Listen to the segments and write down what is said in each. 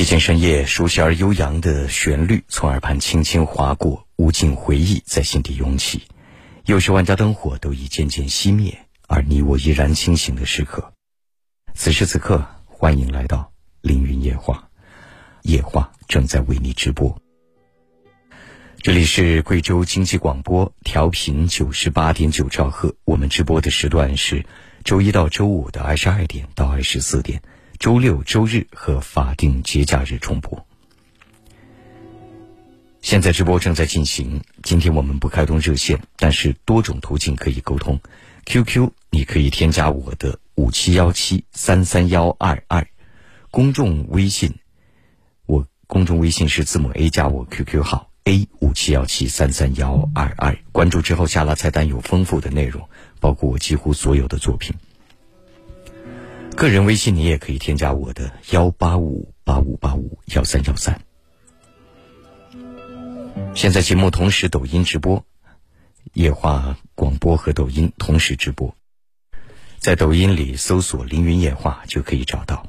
寂静深夜，熟悉而悠扬的旋律从耳畔轻轻划过，无尽回忆在心底涌起。又是万家灯火都已渐渐熄灭，而你我依然清醒的时刻。此时此刻，欢迎来到凌云夜话，夜话正在为你直播。这里是贵州经济广播，调频九十八点九兆赫。我们直播的时段是周一到周五的二十二点到二十四点。周六、周日和法定节假日重播。现在直播正在进行。今天我们不开通热线，但是多种途径可以沟通。QQ 你可以添加我的五七幺七三三幺二二，公众微信我公众微信是字母 A 加我 QQ 号 A 五七幺七三三幺二二，关注之后下拉菜单有丰富的内容，包括我几乎所有的作品。个人微信你也可以添加我的幺八五八五八五幺三幺三。现在节目同时抖音直播，夜话广播和抖音同时直播，在抖音里搜索“凌云夜话”就可以找到。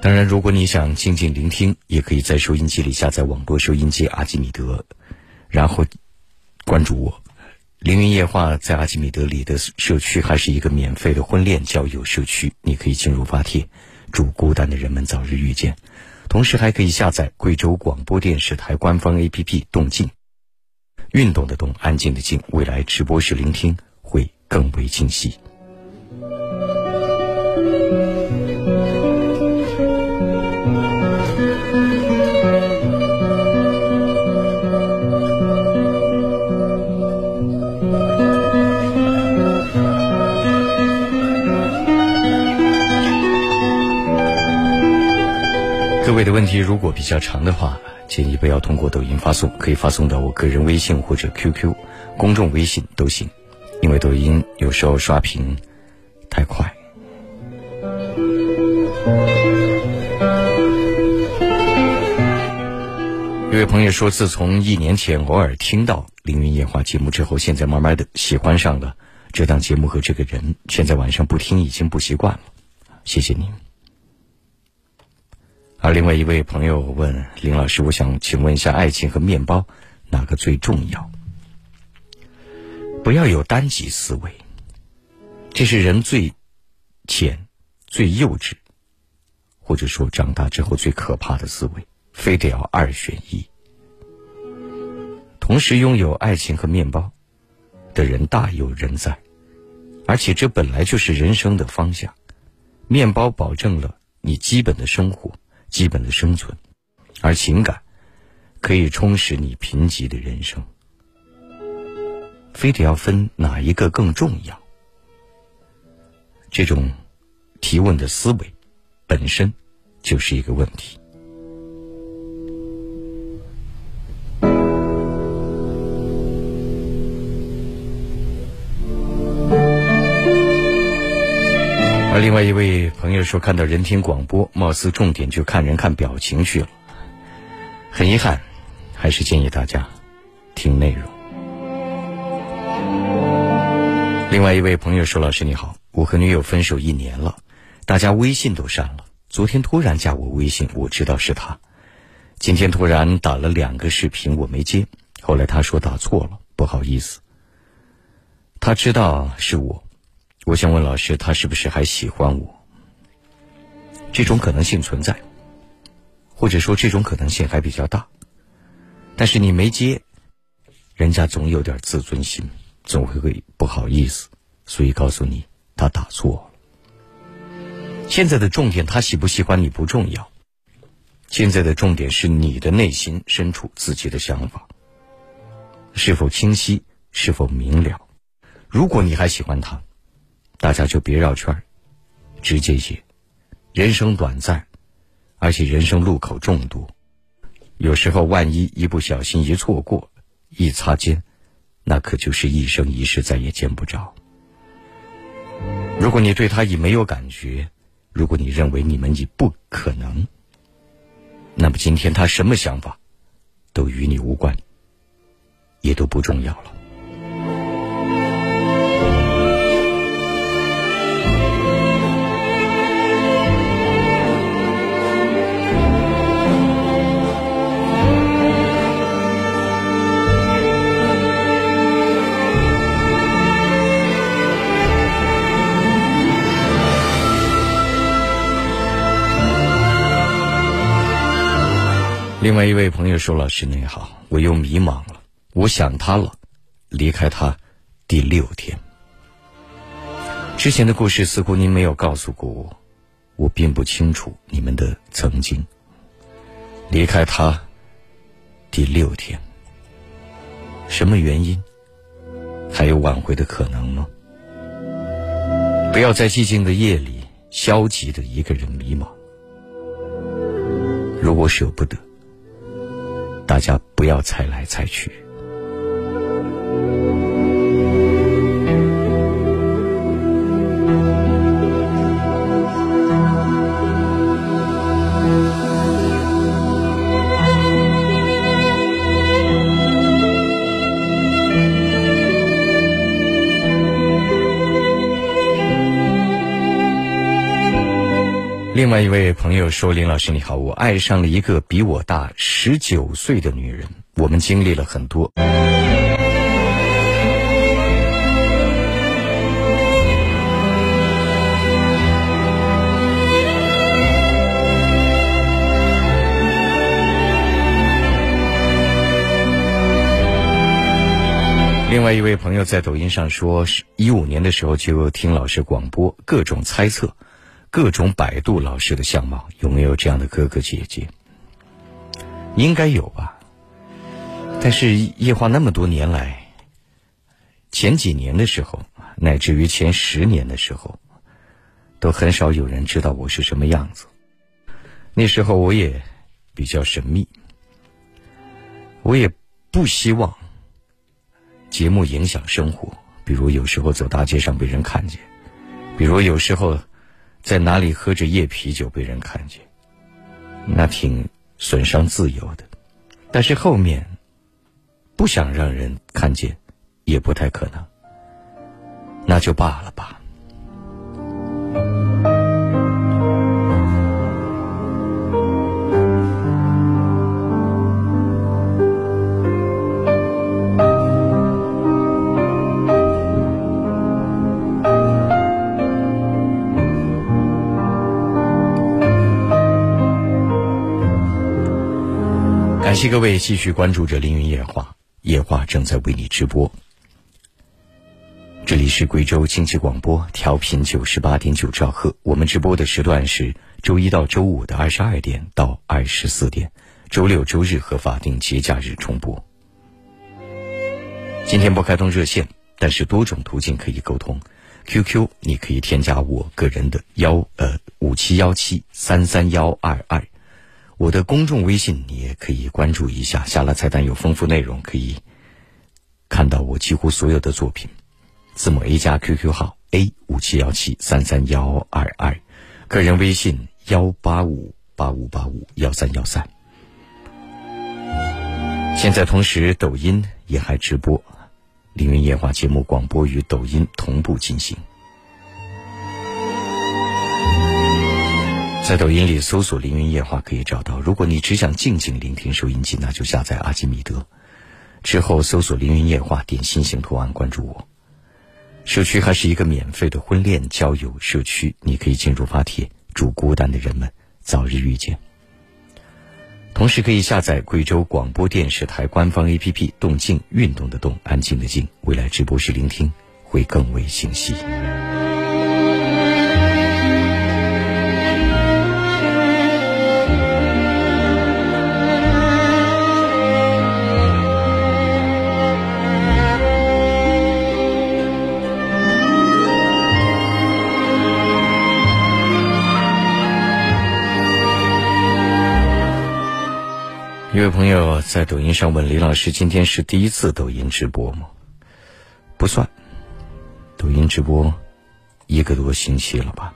当然，如果你想静静聆听，也可以在收音机里下载网络收音机阿基米德，然后。关注我，凌云夜话在阿基米德里的社区还是一个免费的婚恋交友社区，你可以进入发帖，祝孤单的人们早日遇见。同时还可以下载贵州广播电视台官方 APP 动静，运动的动，安静的静，未来直播时聆听会更为清晰。位的问题如果比较长的话，建议不要通过抖音发送，可以发送到我个人微信或者 QQ 公众微信都行，因为抖音有时候刷屏太快。有位朋友说，自从一年前偶尔听到《凌云夜话》节目之后，现在慢慢的喜欢上了这档节目和这个人，现在晚上不听已经不习惯了。谢谢您。而另外一位朋友问林老师：“我想请问一下，爱情和面包哪个最重要？不要有单极思维，这是人最浅、最幼稚，或者说长大之后最可怕的思维。非得要二选一，同时拥有爱情和面包的人大有人在，而且这本来就是人生的方向。面包保证了你基本的生活。”基本的生存，而情感可以充实你贫瘠的人生。非得要分哪一个更重要？这种提问的思维本身就是一个问题。而另外一位朋友说，看到人听广播，貌似重点就看人看表情去了。很遗憾，还是建议大家听内容。另外一位朋友说：“老师你好，我和女友分手一年了，大家微信都删了。昨天突然加我微信，我知道是他。今天突然打了两个视频，我没接。后来他说打错了，不好意思。他知道是我。”我想问老师，他是不是还喜欢我？这种可能性存在，或者说这种可能性还比较大。但是你没接，人家总有点自尊心，总会会不好意思，所以告诉你他打错了。现在的重点，他喜不喜欢你不重要，现在的重点是你的内心深处自己的想法是否清晰，是否明了。如果你还喜欢他。大家就别绕圈直接写。人生短暂，而且人生路口众多，有时候万一一不小心一错过，一擦肩，那可就是一生一世再也见不着。如果你对他已没有感觉，如果你认为你们已不可能，那么今天他什么想法，都与你无关，也都不重要了。另外一位朋友说：“老师您好，我又迷茫了，我想他了，离开他第六天。之前的故事似乎您没有告诉过我，我并不清楚你们的曾经。离开他第六天，什么原因？还有挽回的可能吗？不要在寂静的夜里消极的一个人迷茫。如果舍不得。”大家不要猜来猜去。另外一位朋友说：“林老师你好，我爱上了一个比我大十九岁的女人，我们经历了很多。”另外一位朋友在抖音上说：“一五年的时候就听老师广播，各种猜测。”各种百度老师的相貌，有没有这样的哥哥姐姐？应该有吧。但是夜话那么多年来，前几年的时候，乃至于前十年的时候，都很少有人知道我是什么样子。那时候我也比较神秘，我也不希望节目影响生活，比如有时候走大街上被人看见，比如有时候。在哪里喝着夜啤酒被人看见，那挺损伤自由的。但是后面不想让人看见，也不太可能，那就罢了吧。各位继续关注着凌云夜话，夜话正在为你直播。这里是贵州经济广播，调频九十八点九兆赫。我们直播的时段是周一到周五的二十二点到二十四点，周六周日和法定节假日重播。今天不开通热线，但是多种途径可以沟通。QQ 你可以添加我个人的幺呃五七幺七三三幺二二。我的公众微信你也可以关注一下，下了菜单有丰富内容，可以看到我几乎所有的作品。字母 A 加 QQ 号 A 五七幺七三三幺二二，个人微信幺八五八五八五幺三幺三。现在同时抖音也还直播，凌云夜话节目广播与抖音同步进行。在抖音里搜索“凌云夜话”可以找到。如果你只想静静聆听收音机，那就下载阿基米德，之后搜索“凌云夜话”，点心形图案关注我。社区还是一个免费的婚恋交友社区，你可以进入发帖，祝孤单的人们早日遇见。同时可以下载贵州广播电视台官方 APP“ 动静运动的动，安静的静”，未来直播室聆听会更为清晰。一位朋友在抖音上问李老师：“今天是第一次抖音直播吗？”不算，抖音直播一个多星期了吧。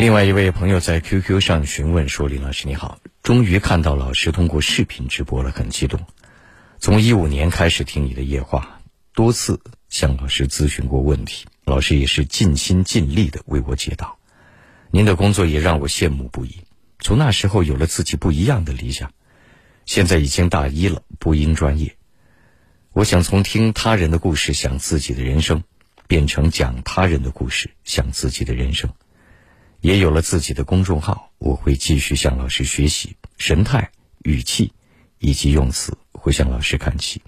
另外一位朋友在 QQ 上询问说：“李老师你好，终于看到老师通过视频直播了，很激动。从一五年开始听你的夜话，多次向老师咨询过问题，老师也是尽心尽力的为我解答。您的工作也让我羡慕不已。从那时候有了自己不一样的理想，现在已经大一了，播音专业。我想从听他人的故事想自己的人生，变成讲他人的故事想自己的人生。也有了自己的公众号，我会继续向老师学习神态、语气以及用词，会向老师看齐。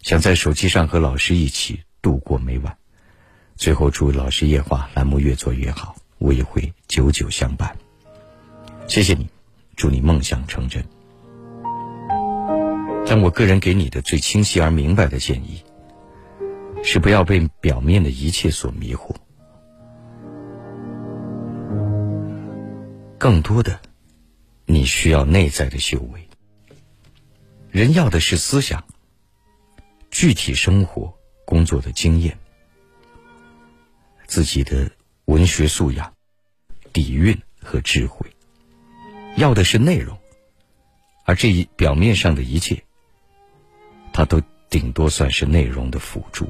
想在手机上和老师一起度过每晚。最后，祝老师夜话栏目越做越好，我也会久久相伴。谢谢你，祝你梦想成真。但我个人给你的最清晰而明白的建议，是不要被表面的一切所迷惑。更多的，你需要内在的修为。人要的是思想、具体生活、工作的经验、自己的文学素养、底蕴和智慧，要的是内容，而这一表面上的一切，它都顶多算是内容的辅助。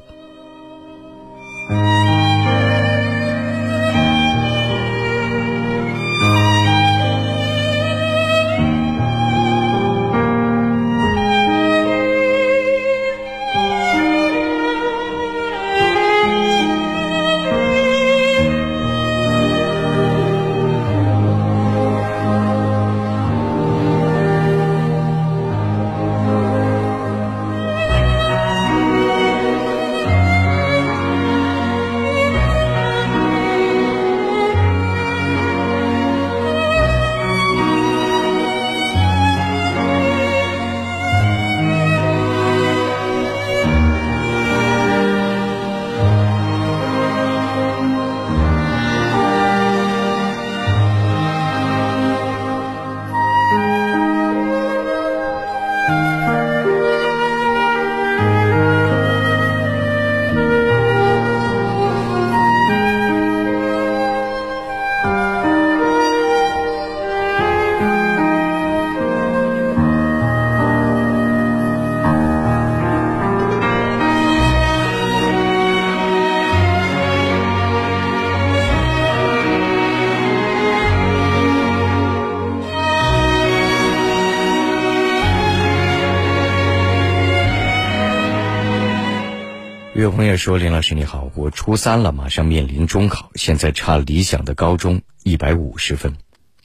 说：“林老师你好，我初三了，马上面临中考，现在差理想的高中一百五十分，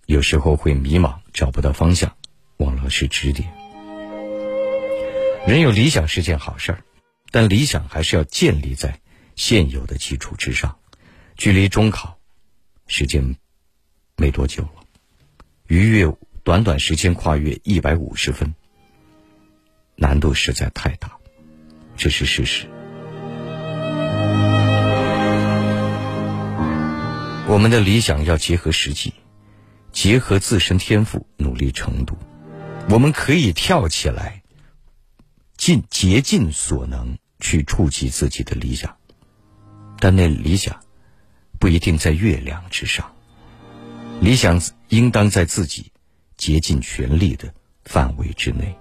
有时候会迷茫，找不到方向，望老师指点。人有理想是件好事儿，但理想还是要建立在现有的基础之上。距离中考时间没多久了，逾越短短时间跨越一百五十分，难度实在太大，这是事实。”我们的理想要结合实际，结合自身天赋、努力程度，我们可以跳起来，尽竭尽所能去触及自己的理想，但那理想不一定在月亮之上，理想应当在自己竭尽全力的范围之内。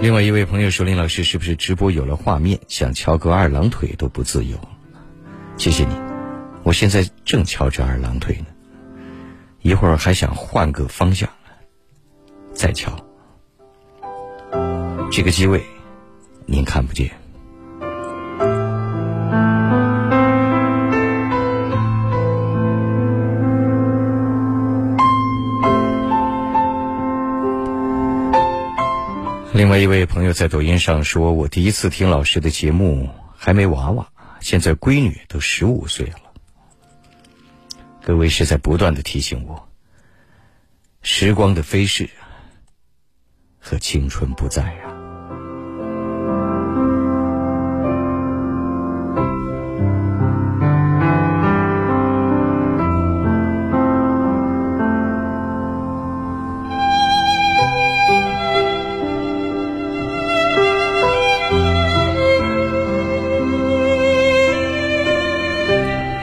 另外一位朋友说：“林老师，是不是直播有了画面，想翘个二郎腿都不自由？”谢谢你，我现在正翘着二郎腿呢，一会儿还想换个方向再翘。这个机位您看不见。外一位朋友在抖音上说：“我第一次听老师的节目还没娃娃，现在闺女都十五岁了。”各位是在不断的提醒我，时光的飞逝和青春不在啊。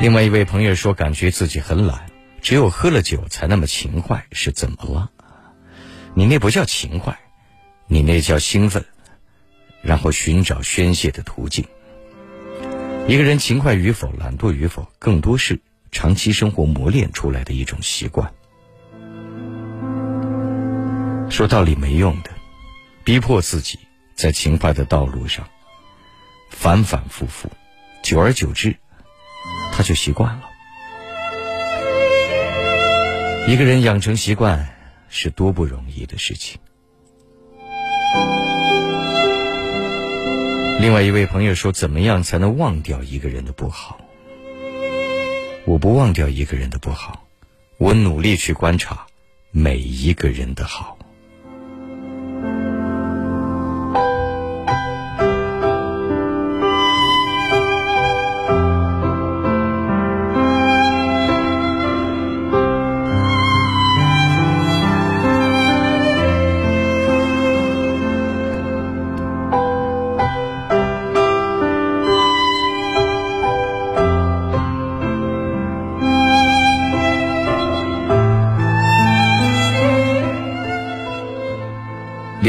另外一位朋友说：“感觉自己很懒，只有喝了酒才那么勤快，是怎么了？你那不叫勤快，你那叫兴奋，然后寻找宣泄的途径。一个人勤快与否、懒惰与否，更多是长期生活磨练出来的一种习惯。说道理没用的，逼迫自己在勤快的道路上反反复复，久而久之，他就习惯了。一个人养成习惯是多不容易的事情。另外一位朋友说：“怎么样才能忘掉一个人的不好？”我不忘掉一个人的不好，我努力去观察每一个人的好。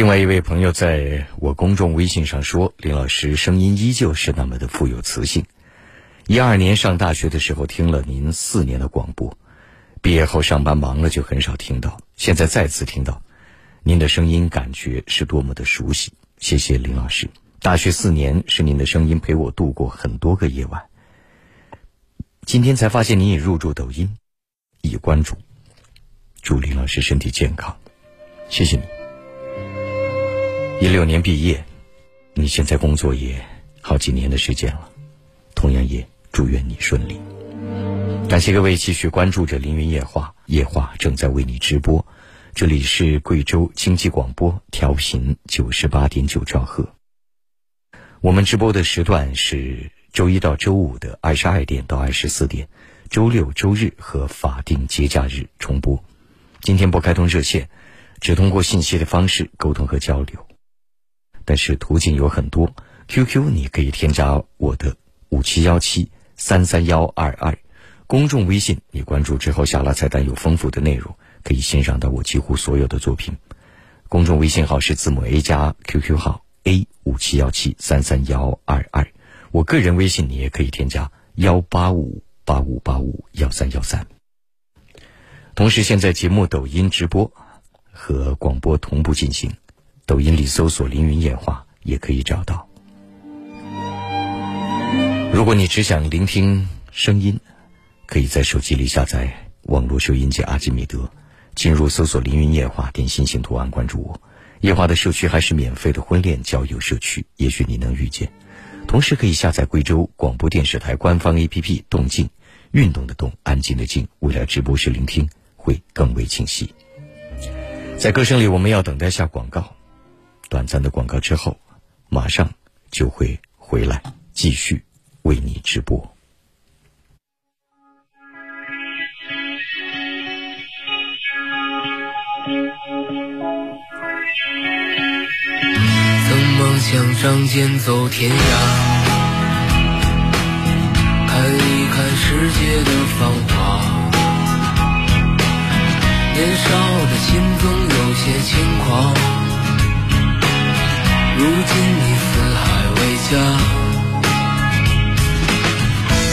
另外一位朋友在我公众微信上说：“林老师声音依旧是那么的富有磁性。一二年上大学的时候听了您四年的广播，毕业后上班忙了就很少听到。现在再次听到您的声音，感觉是多么的熟悉。谢谢林老师，大学四年是您的声音陪我度过很多个夜晚。今天才发现您已入驻抖音，已关注。祝林老师身体健康，谢谢你。”一六年毕业，你现在工作也好几年的时间了，同样也祝愿你顺利。感谢各位继续关注着凌云夜话，夜话正在为你直播，这里是贵州经济广播调频九十八点九兆赫。我们直播的时段是周一到周五的二十二点到二十四点，周六周日和法定节假日重播。今天不开通热线，只通过信息的方式沟通和交流。但是途径有很多，QQ 你可以添加我的五七幺七三三幺二二，公众微信你关注之后下拉菜单有丰富的内容，可以欣赏到我几乎所有的作品。公众微信号是字母 A 加 QQ 号 A 五七幺七三三幺二二，我个人微信你也可以添加幺八五八五八五幺三幺三。同时，现在节目抖音直播和广播同步进行。抖音里搜索“凌云夜话”也可以找到。如果你只想聆听声音，可以在手机里下载网络收音机阿基米德，进入搜索“凌云夜话”，点心型图案关注我。夜话的社区还是免费的婚恋交友社区，也许你能遇见。同时可以下载贵州广播电视台官方 APP“ 动静”，运动的动，安静的静。未来直播时聆听会更为清晰。在歌声里，我们要等待下广告。短暂的广告之后，马上就会回来继续为你直播。曾梦想仗剑走天涯，看一看世界的繁华。年少的心总有些轻狂。如今你四海为家，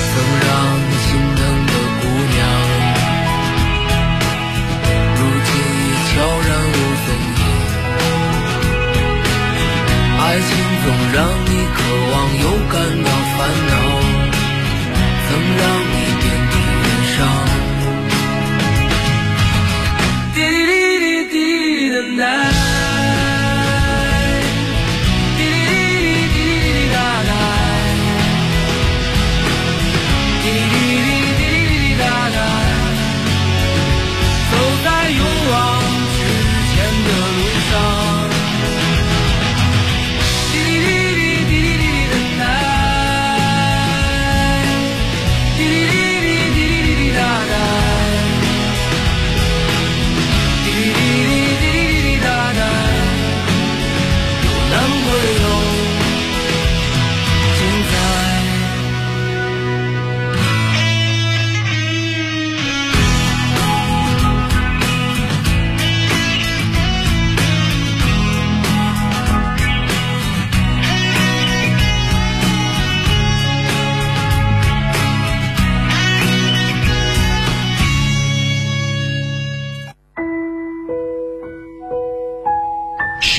曾让你心疼的姑娘，如今已悄然无踪影。爱情总让你渴望又感到烦恼，曾让你遍体鳞伤。滴滴滴滴的奈。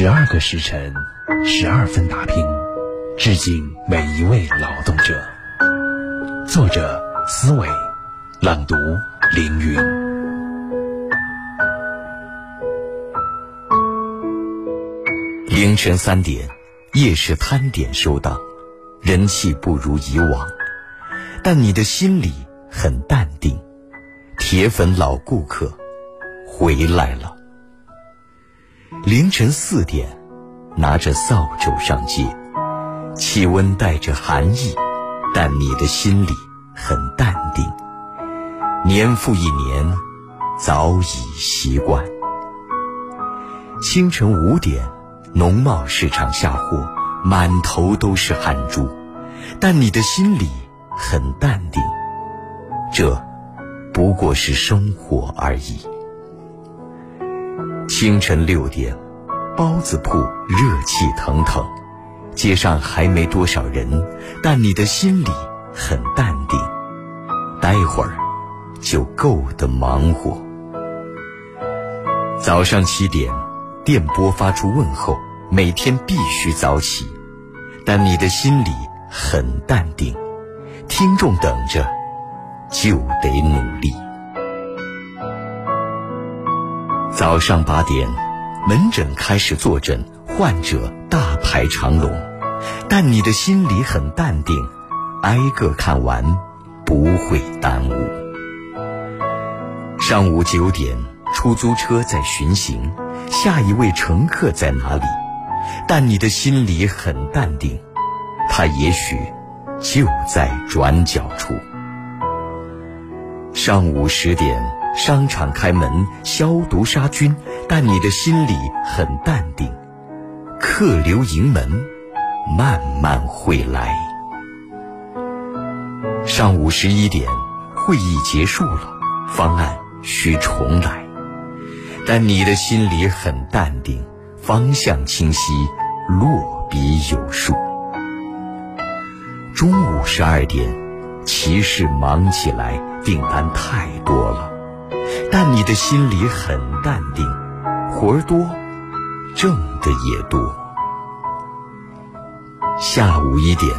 十二个时辰，十二分打拼，致敬每一位劳动者。作者：思维，朗读：凌云。凌晨三点，夜市摊点收档，人气不如以往，但你的心里很淡定。铁粉老顾客回来了。凌晨四点，拿着扫帚上街，气温带着寒意，但你的心里很淡定。年复一年，早已习惯。清晨五点，农贸市场下货，满头都是汗珠，但你的心里很淡定。这不过是生活而已。清晨六点，包子铺热气腾腾，街上还没多少人，但你的心里很淡定。待会儿就够得忙活。早上七点，电波发出问候，每天必须早起，但你的心里很淡定。听众等着，就得努力。早上八点，门诊开始坐诊，患者大排长龙，但你的心里很淡定，挨个看完，不会耽误。上午九点，出租车在巡行，下一位乘客在哪里？但你的心里很淡定，他也许就在转角处。上午十点。商场开门消毒杀菌，但你的心里很淡定。客流迎门，慢慢会来。上午十一点，会议结束了，方案需重来，但你的心里很淡定，方向清晰，落笔有数。中午十二点，骑士忙起来，订单太多了。但你的心里很淡定，活儿多，挣的也多。下午一点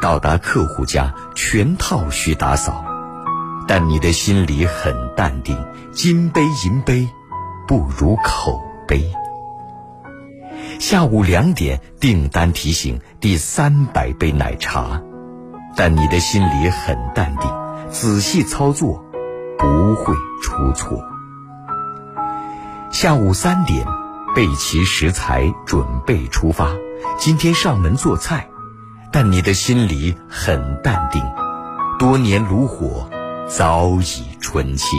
到达客户家，全套需打扫，但你的心里很淡定，金杯银杯不如口碑。下午两点订单提醒第三百杯奶茶，但你的心里很淡定，仔细操作。不会出错。下午三点，备齐食材，准备出发。今天上门做菜，但你的心里很淡定。多年炉火，早已纯青。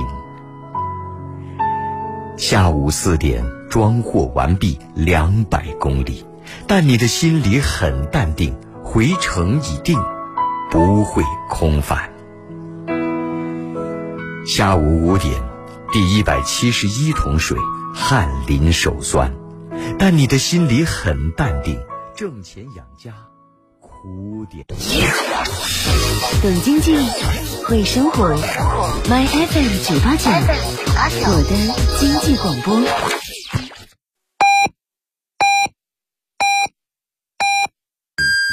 下午四点，装货完毕，两百公里，但你的心里很淡定。回程已定，不会空返。下午五点，第一百七十一桶水，汗淋手酸，但你的心里很淡定。挣钱养家，苦点。懂经济，会生活。My FM 九八九，我的经济广播。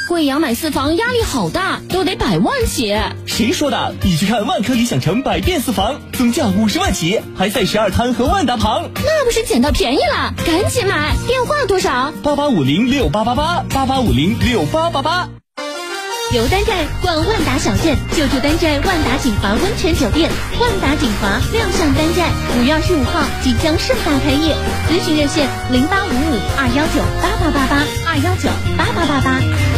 贵阳买四房压力好大，都得百万起。谁说的？你去看万科理想城百变四房，总价五十万起，还在十二滩和万达旁，那不是捡到便宜了？赶紧买！电话多少？八八五零六八八八，八八五零六八八八。游丹寨逛万达小镇，就住丹寨万达锦华温泉酒店。万达锦华亮相丹寨，五月二十五号即将盛大开业。咨询热线零八五五二幺九八八八八二幺九八八八八。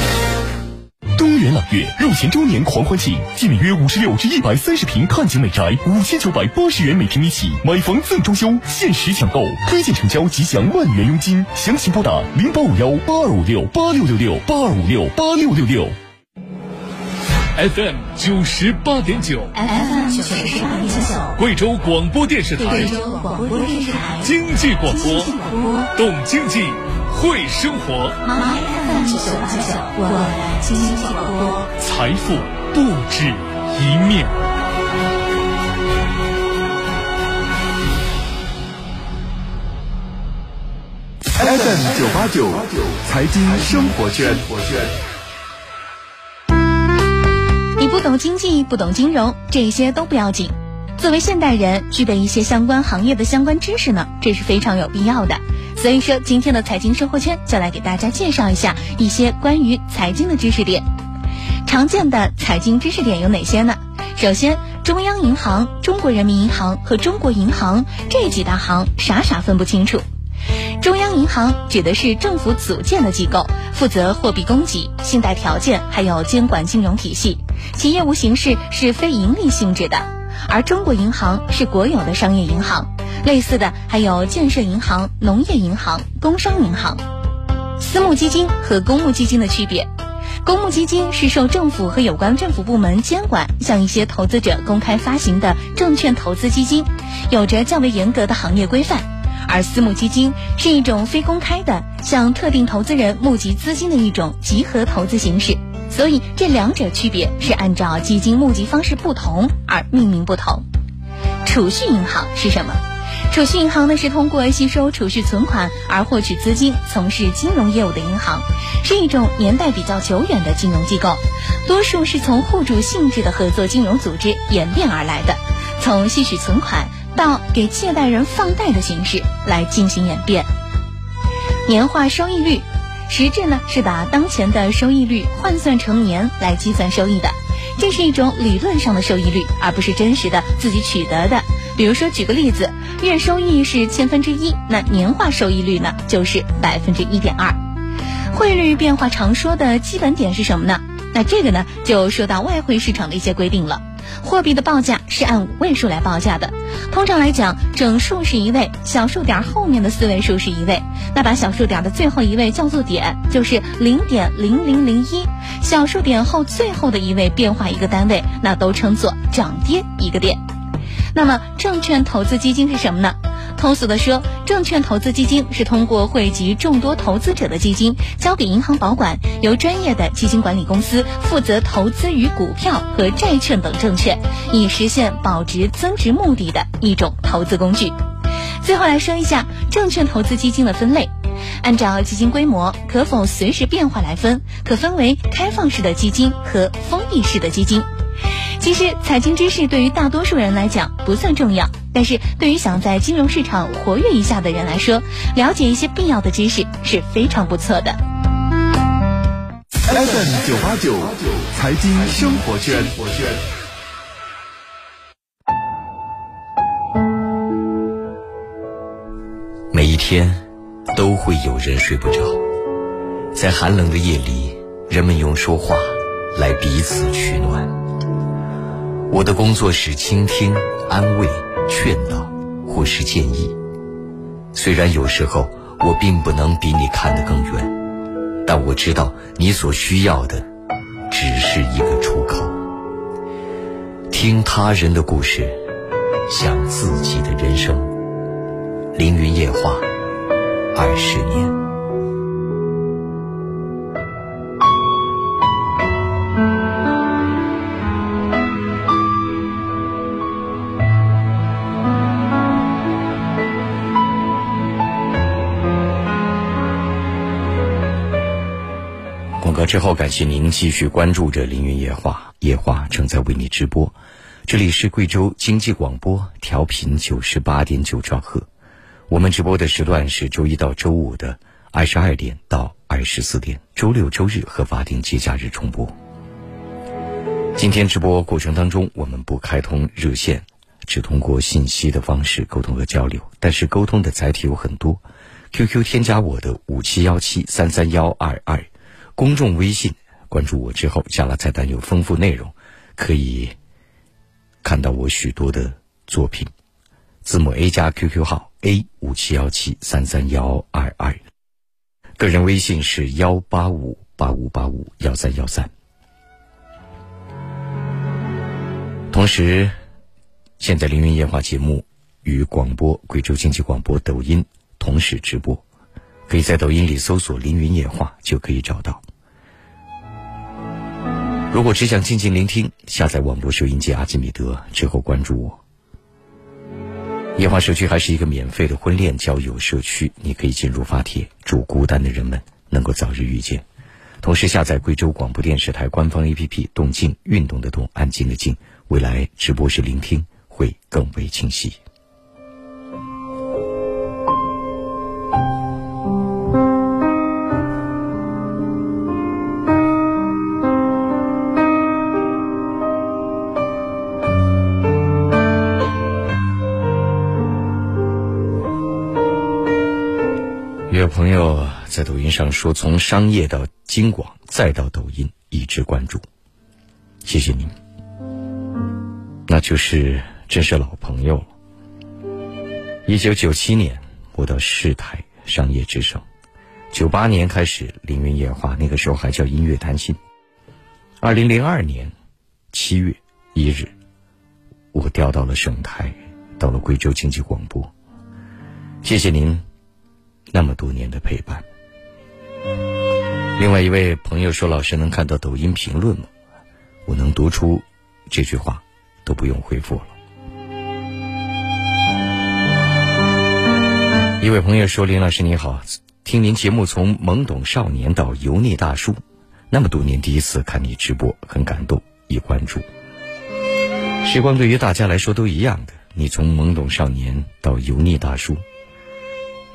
东元朗月入前周年狂欢庆，即每约五十六至一百三十平看景美宅，五千九百八十元每平米起，买房赠装修，限时抢购，推荐成交即享万元佣金。详情拨打零八五幺八二五六八六六六八二五六八六六六。FM 九十八点九，FM 九十八点九，贵州广播电视台，贵州广播电视台，经济广播，懂经济，会生活。My FM 九八九，我来经济广播，财富不止一面。FM FM 九八九财经生活圈。你不懂经济，不懂金融，这些都不要紧。作为现代人，具备一些相关行业的相关知识呢，这是非常有必要的。所以说，今天的财经生活圈就来给大家介绍一下一些关于财经的知识点。常见的财经知识点有哪些呢？首先，中央银行、中国人民银行和中国银行这几大行傻傻分不清楚。中央银行指的是政府组建的机构，负责货币供给、信贷条件，还有监管金融体系，其业务形式是非盈利性质的；而中国银行是国有的商业银行，类似的还有建设银行、农业银行、工商银行。私募基金和公募基金的区别。公募基金是受政府和有关政府部门监管，向一些投资者公开发行的证券投资基金，有着较为严格的行业规范；而私募基金是一种非公开的，向特定投资人募集资金的一种集合投资形式。所以这两者区别是按照基金募集方式不同而命名不同。储蓄银行是什么？储蓄银行呢是通过吸收储蓄存款而获取资金、从事金融业务的银行，是一种年代比较久远的金融机构，多数是从互助性质的合作金融组织演变而来的，从吸取存款到给借贷人放贷的形式来进行演变。年化收益率，实质呢是把当前的收益率换算成年来计算收益的，这是一种理论上的收益率，而不是真实的自己取得的。比如说，举个例子，月收益是千分之一，那年化收益率呢就是百分之一点二。汇率变化常说的基本点是什么呢？那这个呢就说到外汇市场的一些规定了。货币的报价是按五位数来报价的，通常来讲，整数是一位，小数点后面的四位数是一位。那把小数点的最后一位叫做点，就是零点零零零一。小数点后最后的一位变化一个单位，那都称作涨跌一个点。那么，证券投资基金是什么呢？通俗的说，证券投资基金是通过汇集众多投资者的基金，交给银行保管，由专业的基金管理公司负责投资于股票和债券等证券，以实现保值增值目的的一种投资工具。最后来说一下证券投资基金的分类，按照基金规模可否随时变化来分，可分为开放式的基金和封闭式的基金。其实，财经知识对于大多数人来讲不算重要，但是对于想在金融市场活跃一下的人来说，了解一些必要的知识是非常不错的。FM 九八九财经生活圈。每一天都会有人睡不着，在寒冷的夜里，人们用说话来彼此取暖。我的工作是倾听、安慰、劝导，或是建议。虽然有时候我并不能比你看得更远，但我知道你所需要的只是一个出口。听他人的故事，想自己的人生。凌云夜话，二十年。之后，感谢您继续关注着凌云夜话，夜话正在为你直播。这里是贵州经济广播，调频九十八点九兆赫。我们直播的时段是周一到周五的二十二点到二十四点，周六、周日和法定节假日重播。今天直播过程当中，我们不开通热线，只通过信息的方式沟通和交流。但是沟通的载体有很多，QQ 添加我的五七幺七三三幺二二，公众微信关注我之后，下拉菜单有丰富内容，可以。看到我许多的作品，字母 A 加 QQ 号 A 五七幺七三三幺二二，个人微信是幺八五八五八五幺三幺三。同时，现在凌云夜话节目与广播贵州经济广播抖音同时直播，可以在抖音里搜索“凌云夜话”就可以找到。如果只想静静聆听，下载网络收音机阿基米德之后关注我。夜话社区还是一个免费的婚恋交友社区，你可以进入发帖，祝孤单的人们能够早日遇见。同时下载贵州广播电视台官方 APP“ 动静”，运动的动，安静的静，未来直播时聆听会更为清晰。在抖音上说，从商业到京广，再到抖音，一直关注，谢谢您。那就是真是老朋友了。一九九七年，我到市台商业之声；九八年开始凌云夜话，那个时候还叫音乐谈心。二零零二年七月一日，我调到了省台，到了贵州经济广播。谢谢您。那么多年的陪伴。另外一位朋友说：“老师能看到抖音评论吗？我能读出这句话，都不用回复了。”一位朋友说：“林老师你好，听您节目从懵懂少年到油腻大叔，那么多年第一次看你直播，很感动，已关注。时光对于大家来说都一样的，你从懵懂少年到油腻大叔。”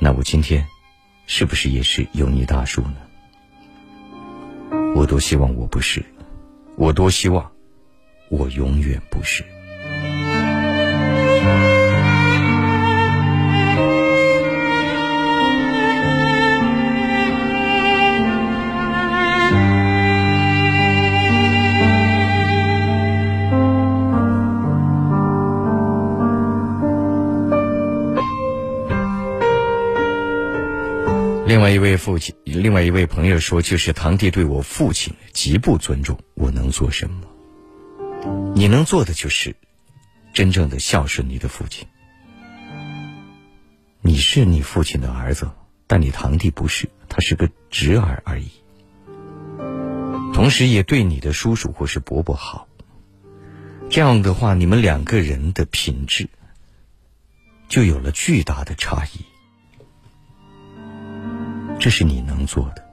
那我今天，是不是也是油腻大叔呢？我多希望我不是，我多希望我永远不是。另外一位父亲，另外一位朋友说，就是堂弟对我父亲极不尊重，我能做什么？你能做的就是，真正的孝顺你的父亲。你是你父亲的儿子，但你堂弟不是，他是个侄儿而已。同时也对你的叔叔或是伯伯好。这样的话，你们两个人的品质就有了巨大的差异。这是你能做的。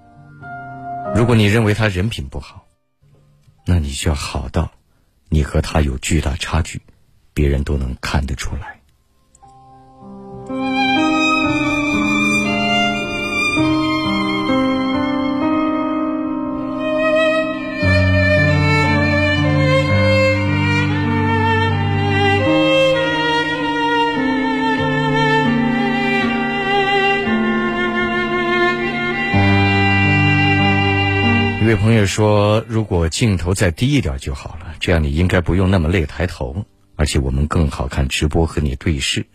如果你认为他人品不好，那你就要好到，你和他有巨大差距，别人都能看得出来。一位朋友说：“如果镜头再低一点就好了，这样你应该不用那么累抬头，而且我们更好看直播和你对视。”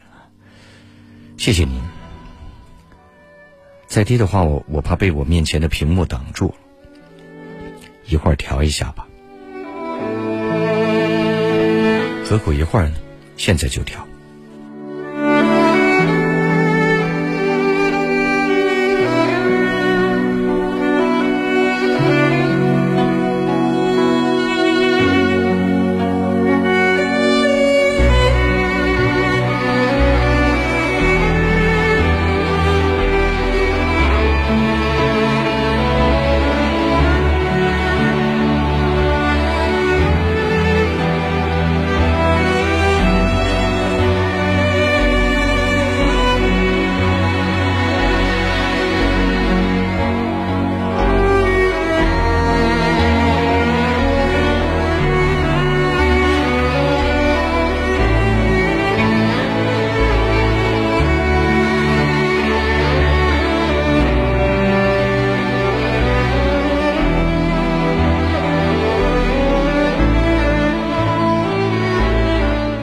谢谢您。再低的话，我我怕被我面前的屏幕挡住。一会儿调一下吧。何苦一会儿呢？现在就调。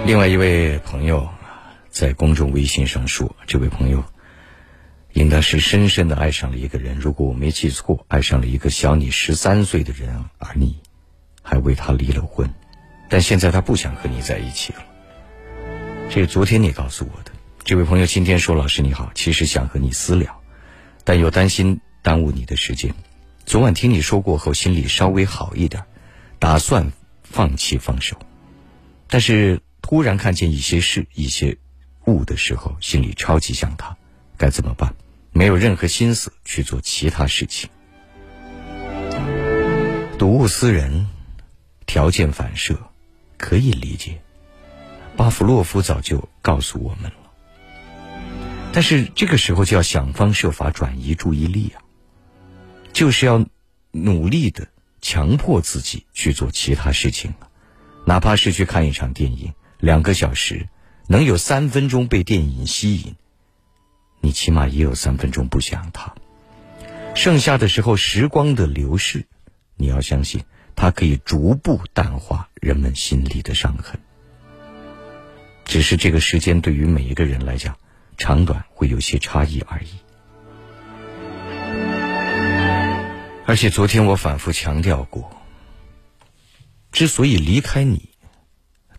另外一位朋友在公众微信上说：“这位朋友应当是深深的爱上了一个人，如果我没记错，爱上了一个小你十三岁的人，而你还为他离了婚，但现在他不想和你在一起了。”这是昨天你告诉我的。这位朋友今天说：“老师你好，其实想和你私聊，但又担心耽误你的时间。昨晚听你说过后，心里稍微好一点，打算放弃放手，但是。”突然看见一些事、一些物的时候，心里超级想他，该怎么办？没有任何心思去做其他事情。睹物思人，条件反射，可以理解。巴甫洛夫早就告诉我们了。但是这个时候就要想方设法转移注意力啊，就是要努力的强迫自己去做其他事情啊，哪怕是去看一场电影，两个小时，能有三分钟被电影吸引，你起码也有三分钟不想它。剩下的时候，时光的流逝，你要相信它可以逐步淡化人们心里的伤痕。只是这个时间对于每一个人来讲。长短会有些差异而已，而且昨天我反复强调过，之所以离开你，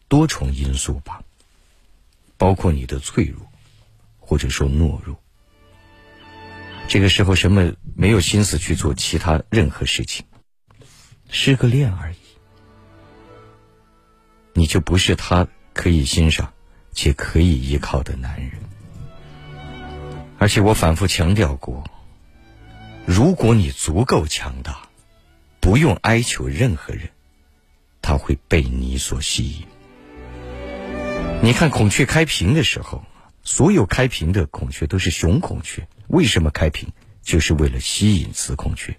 多重因素吧，包括你的脆弱，或者说懦弱。这个时候什么没有心思去做其他任何事情，失个恋而已，你就不是他可以欣赏且可以依靠的男人。而且我反复强调过，如果你足够强大，不用哀求任何人，他会被你所吸引。你看孔雀开屏的时候，所有开屏的孔雀都是雄孔雀，为什么开屏？就是为了吸引雌孔雀，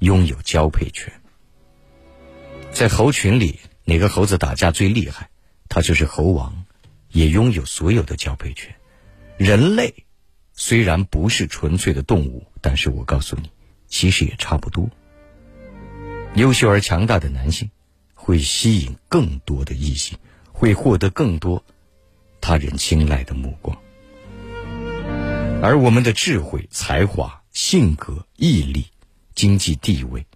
拥有交配权。在猴群里，哪个猴子打架最厉害？它就是猴王，也拥有所有的交配权。人类。虽然不是纯粹的动物，但是我告诉你，其实也差不多。优秀而强大的男性，会吸引更多的异性，会获得更多他人青睐的目光。而我们的智慧、才华、性格、毅力、经济地位、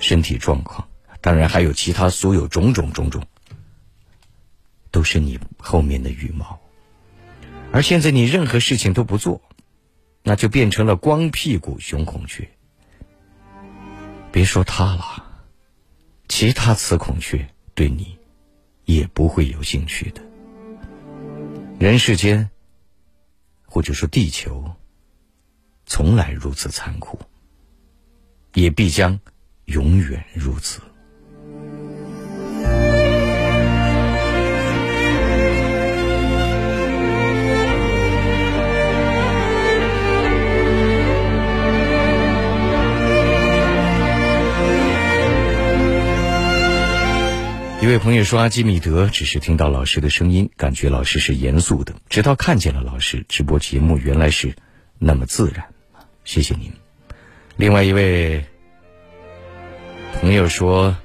身体状况，当然还有其他所有种种种种，都是你后面的羽毛。而现在你任何事情都不做，那就变成了光屁股雄孔雀。别说他了，其他雌孔雀对你也不会有兴趣的。人世间，或者说地球，从来如此残酷，也必将永远如此。一位朋友说：“阿基米德只是听到老师的声音，感觉老师是严肃的，直到看见了老师直播节目，原来是那么自然。”谢谢您。另外一位朋友说：“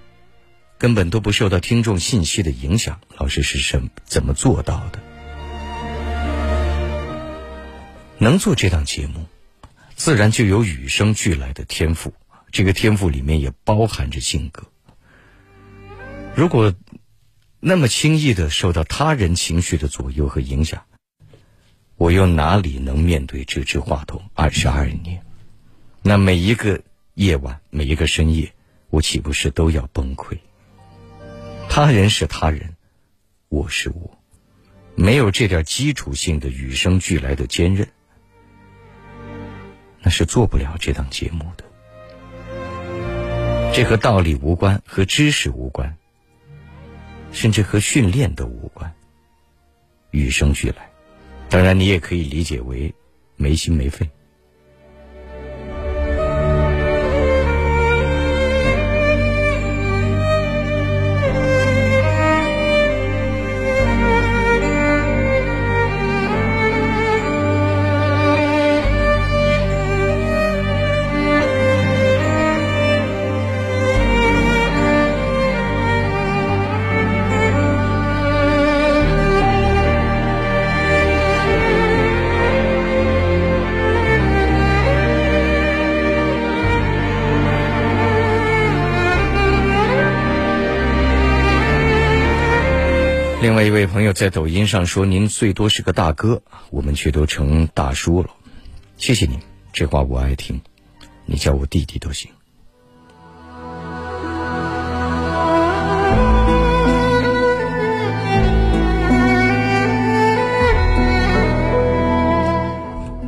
根本都不受到听众信息的影响，老师是什怎么做到的？能做这档节目，自然就有与生俱来的天赋，这个天赋里面也包含着性格。”如果那么轻易的受到他人情绪的左右和影响，我又哪里能面对这支话筒二十二年？那每一个夜晚，每一个深夜，我岂不是都要崩溃？他人是他人，我是我，没有这点基础性的与生俱来的坚韧，那是做不了这档节目的。这和道理无关，和知识无关。甚至和训练都无关，与生俱来。当然，你也可以理解为没心没肺。另外一位朋友在抖音上说您最多是个大哥我们却都成大叔了。谢谢你这话我爱听你叫我弟弟都行。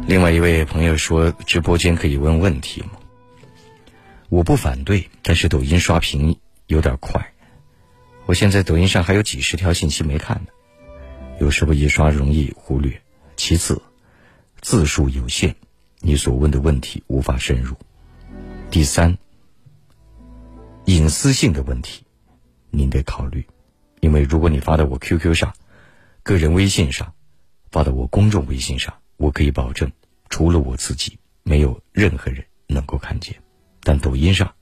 另外一位朋友说直播间可以问问题吗我不反对但是抖音刷屏有点快。我现在抖音上还有几十条信息没看呢，有时候一刷容易忽略。其次，字数有限，你所问的问题无法深入。第三，隐私性的问题，您得考虑，因为如果你发到我 QQ 上、个人微信上，发到我公众微信上，我可以保证，除了我自己，没有任何人能够看见。但抖音上，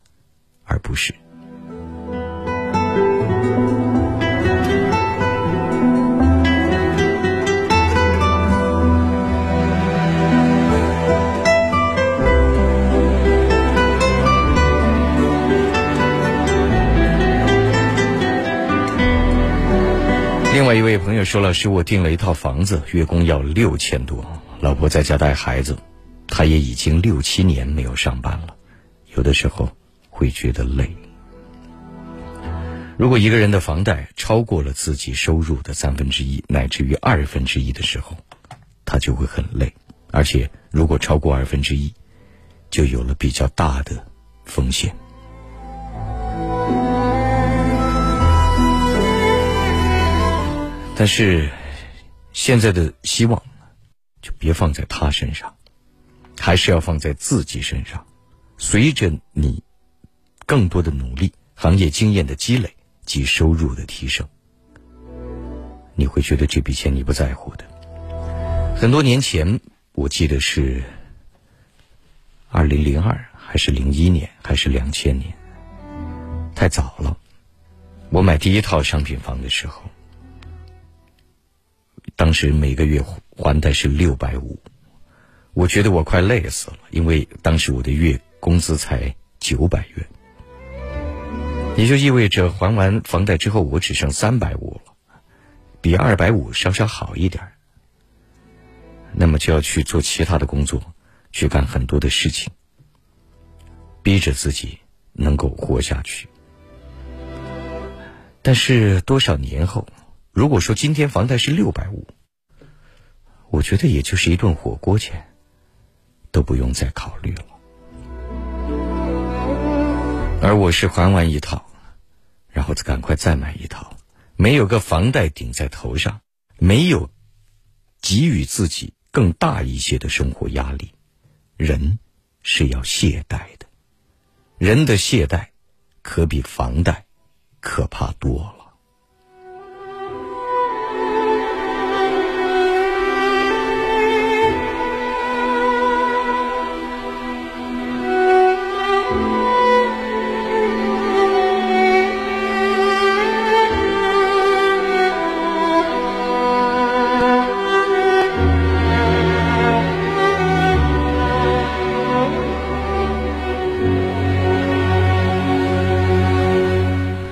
而不是。另外一位朋友说：“老师，我订了一套房子，月供要六千多，老婆在家带孩子，他也已经六七年没有上班了，有的时候会觉得累。如果一个人的房贷超过了自己收入的三分之一乃至于二分之一的时候，他就会很累，而且如果超过二分之一，就有了比较大的风险。”但是，现在的希望就别放在他身上，还是要放在自己身上。随着你更多的努力、行业经验的积累及收入的提升，你会觉得这笔钱你不在乎的。很多年前，我记得是二零零二还是零一年还是两千年，太早了。我买第一套商品房的时候。当时每个月还贷是六百五，我觉得我快累死了，因为当时我的月工资才九百元，也就意味着还完房贷之后我只剩三百五了，比二百五稍稍好一点。那么就要去做其他的工作，去干很多的事情，逼着自己能够活下去。但是多少年后？如果说今天房贷是六百五，我觉得也就是一顿火锅钱，都不用再考虑了。而我是还完一套，然后赶快再买一套，没有个房贷顶在头上，没有给予自己更大一些的生活压力，人是要懈怠的，人的懈怠可比房贷可怕多了。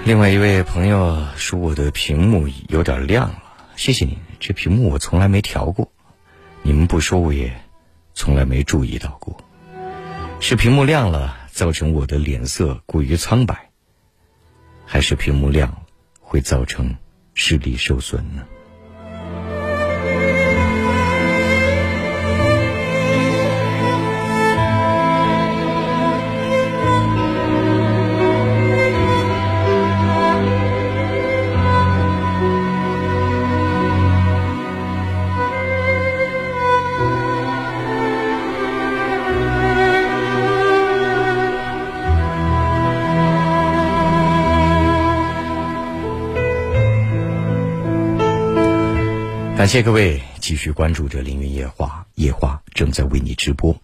另外一位朋友说我的屏幕有点亮了，谢谢你。这屏幕我从来没调过，你们不说我也从来没注意到过。是屏幕亮了造成我的脸色过于苍白，还是屏幕亮会造成视力受损呢？感谢各位继续关注着《凌云夜话》，夜话正在为你直播。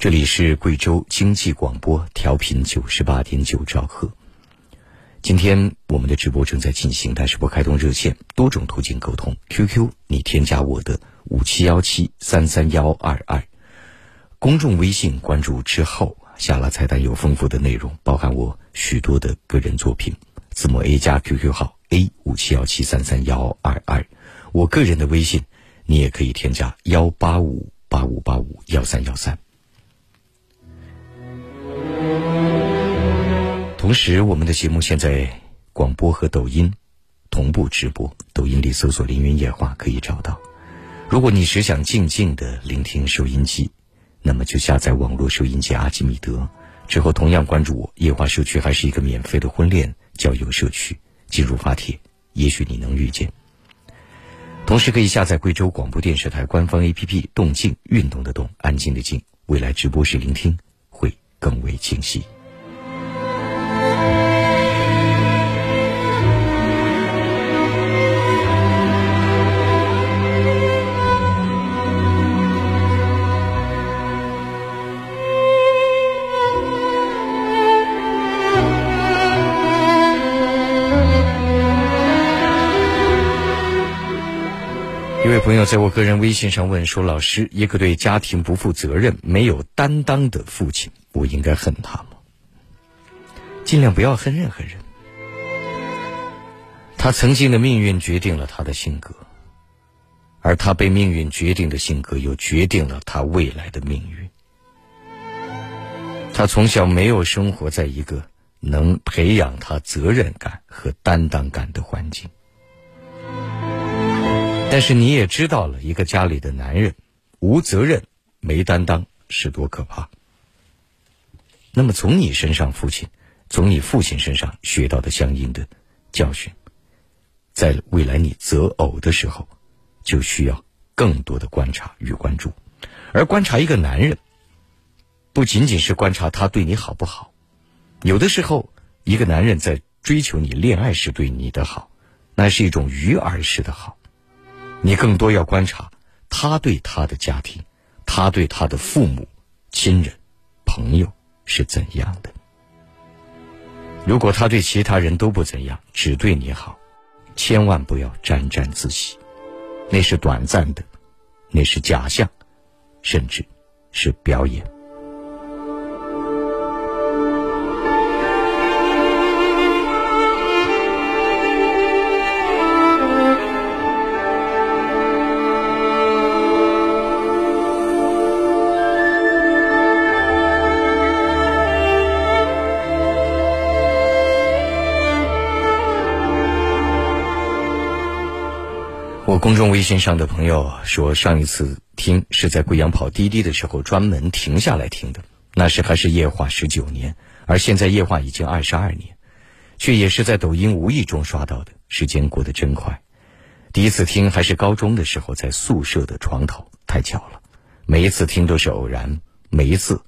这里是贵州经济广播，调频九十八点九兆赫。今天我们的直播正在进行，但是不开通热线，多种途径沟通。QQ，你添加我的五七幺七三三幺二二。公众微信关注之后，下拉菜单有丰富的内容，包含我许多的个人作品。字母 A 加 QQ 号 A 五七幺七三三幺二二。我个人的微信，你也可以添加幺八五八五八五幺三幺三。同时，我们的节目现在广播和抖音同步直播，抖音里搜索“凌云夜话”可以找到。如果你只想静静的聆听收音机，那么就下载网络收音机阿基米德，之后同样关注我。夜话社区还是一个免费的婚恋交友社区，进入发帖，也许你能遇见。同时可以下载贵州广播电视台官方 APP“ 动静”，运动的动，安静的静。未来直播时聆听会更为清晰。友在我个人微信上问说：“老师，一个对家庭不负责任、没有担当的父亲，我应该恨他吗？”尽量不要恨任何人。他曾经的命运决定了他的性格，而他被命运决定的性格又决定了他未来的命运。他从小没有生活在一个能培养他责任感和担当感的环境。但是你也知道了，一个家里的男人无责任、没担当是多可怕。那么从你身上，父亲从你父亲身上学到的相应的教训，在未来你择偶的时候，就需要更多的观察与关注。而观察一个男人，不仅仅是观察他对你好不好，有的时候，一个男人在追求你恋爱时对你的好，那是一种鱼儿式的好。你更多要观察他对他的家庭，他对他的父母、亲人、朋友是怎样的。如果他对其他人都不怎样，只对你好，千万不要沾沾自喜，那是短暂的，那是假象，甚至是表演。我公众微信上的朋友说，上一次听是在贵阳跑滴滴的时候专门停下来听的，那时还是夜话十九年，而现在夜话已经二十二年，却也是在抖音无意中刷到的。时间过得真快，第一次听还是高中的时候，在宿舍的床头，太巧了。每一次听都是偶然，每一次，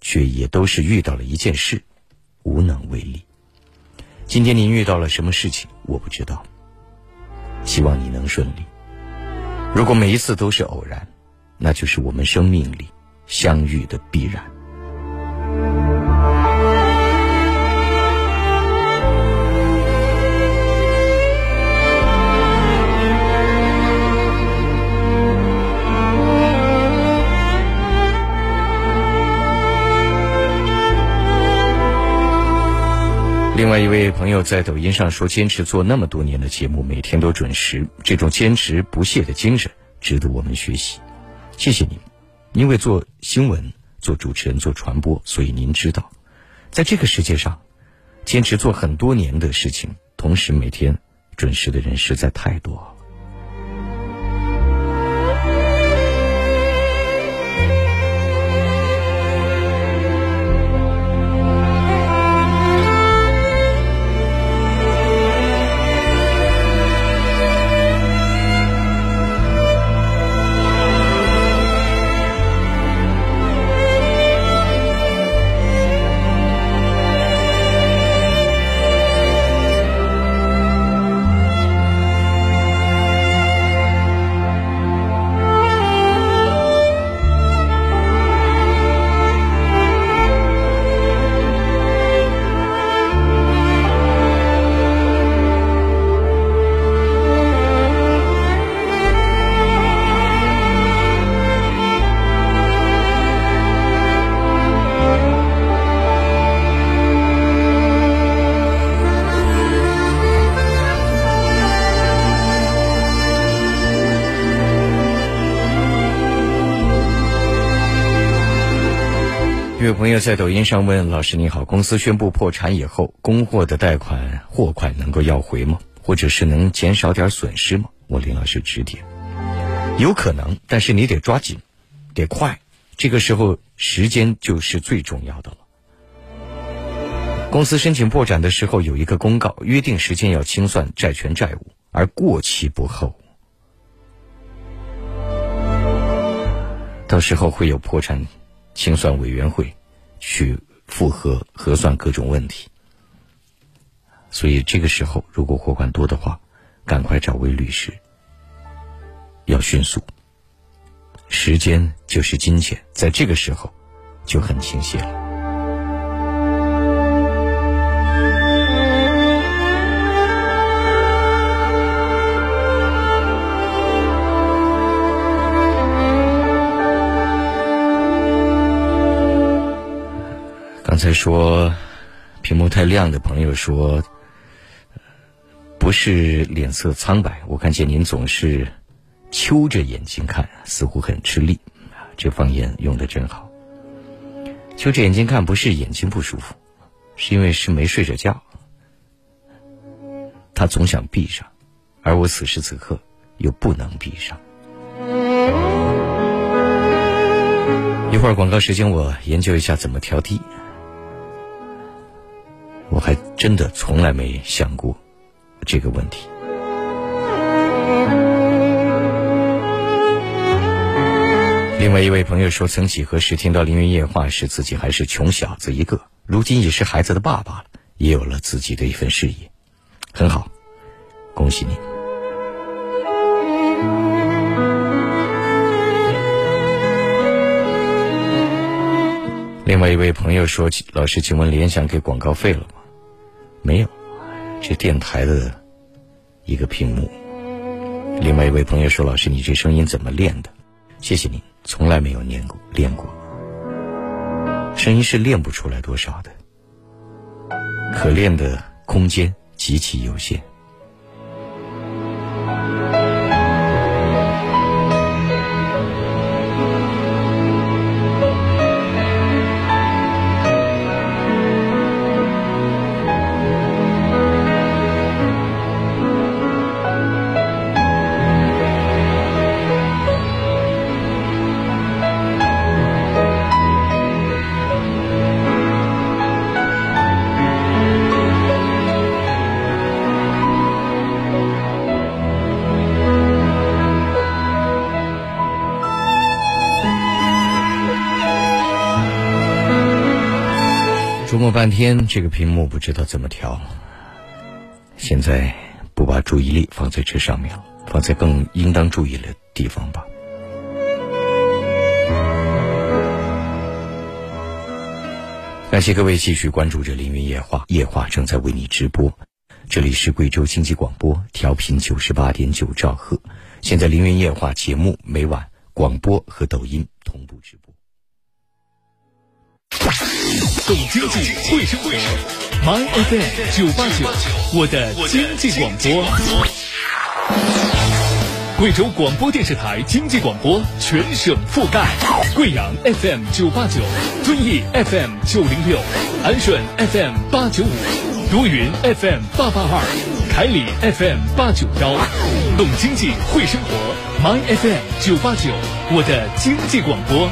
却也都是遇到了一件事，无能为力。今天您遇到了什么事情？我不知道。希望你能顺利。如果每一次都是偶然，那就是我们生命里相遇的必然。另外一位朋友在抖音上说：“坚持做那么多年的节目，每天都准时，这种坚持不懈的精神值得我们学习。谢谢您，因为做新闻、做主持人、做传播，所以您知道，在这个世界上，坚持做很多年的事情，同时每天准时的人实在太多。”在抖音上问老师：“你好，公司宣布破产以后，供货的贷款货款能够要回吗？或者是能减少点损失吗？”我林老师指点。有可能，但是你得抓紧，得快。这个时候，时间就是最重要的了。公司申请破产的时候有一个公告，约定时间要清算债权债务，而过期不候。到时候会有破产清算委员会去复核核算各种问题。所以这个时候，如果货款多的话，赶快找位律师，要迅速。时间就是金钱，在这个时候就很清晰了。刚才说屏幕太亮的朋友说，不是脸色苍白，我看见您总是。揪着眼睛看，似乎很吃力。这方言用的真好。揪着眼睛看，不是眼睛不舒服，是因为是没睡着觉。他总想闭上，而我此时此刻又不能闭上。一会儿广告时间，我研究一下怎么调低。我还真的从来没想过这个问题。另外一位朋友说，曾几何时听到《凌云夜话》时，自己还是穷小子一个，如今已是孩子的爸爸了，也有了自己的一份事业，很好，恭喜你。另外一位朋友说，老师，请问联想给广告费了吗？没有，这电台的一个屏幕。另外一位朋友说，老师，你这声音怎么练的？谢谢您。从来没有练过，练过，声音是练不出来多少的，可练的空间极其有限。天，这个屏幕不知道怎么调。现在不把注意力放在这上面了，放在更应当注意的地方吧。感谢各位继续关注着《凌云夜话》，夜话正在为你直播。这里是贵州经济广播，调频九十八点九兆赫。现在《凌云夜话》节目每晚广播和抖音懂经济，会生活，My FM 九八九，我的经济广播。贵州广播电视台经济广播全省覆盖，贵阳 FM 九八九，遵义 FM 九零六，安顺 FM 八九五，多云 FM 八八二，凯里 FM 八九幺。懂经济，会生活，My FM 九八九，我的经济广播。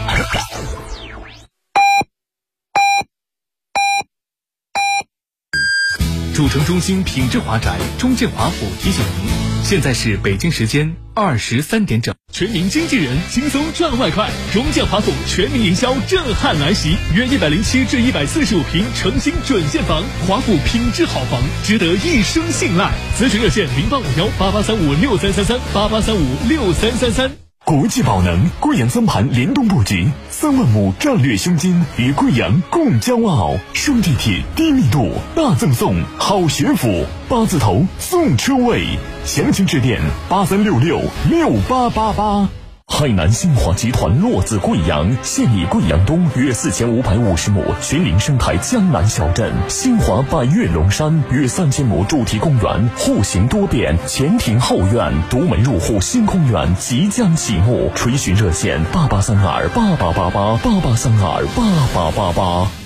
主城中心品质华宅中建华府提醒您，现在是北京时间二十三点整。全民经纪人轻松赚外快，中建华府全民营销震撼来袭，约一百零七至一百四十五平诚心准现房，华府品质好房，值得一生信赖。咨询热线零八五幺八八三五六三三三八八三五六三三三。国际宝能贵阳三盘联动布局，三万亩战略胸襟，与贵阳共骄傲。双地铁低密度，大赠送，好学府，八字头送车位，详情致电八三六六六八八八。海南新华集团落子贵阳，现已贵阳东约四千五百五十亩群林生态江南小镇，新华百越龙山约三千亩主题公园，户型多变，前庭后院，独门入户新公园即将启幕，垂询热线八八三二八八八八八八三二八八八八。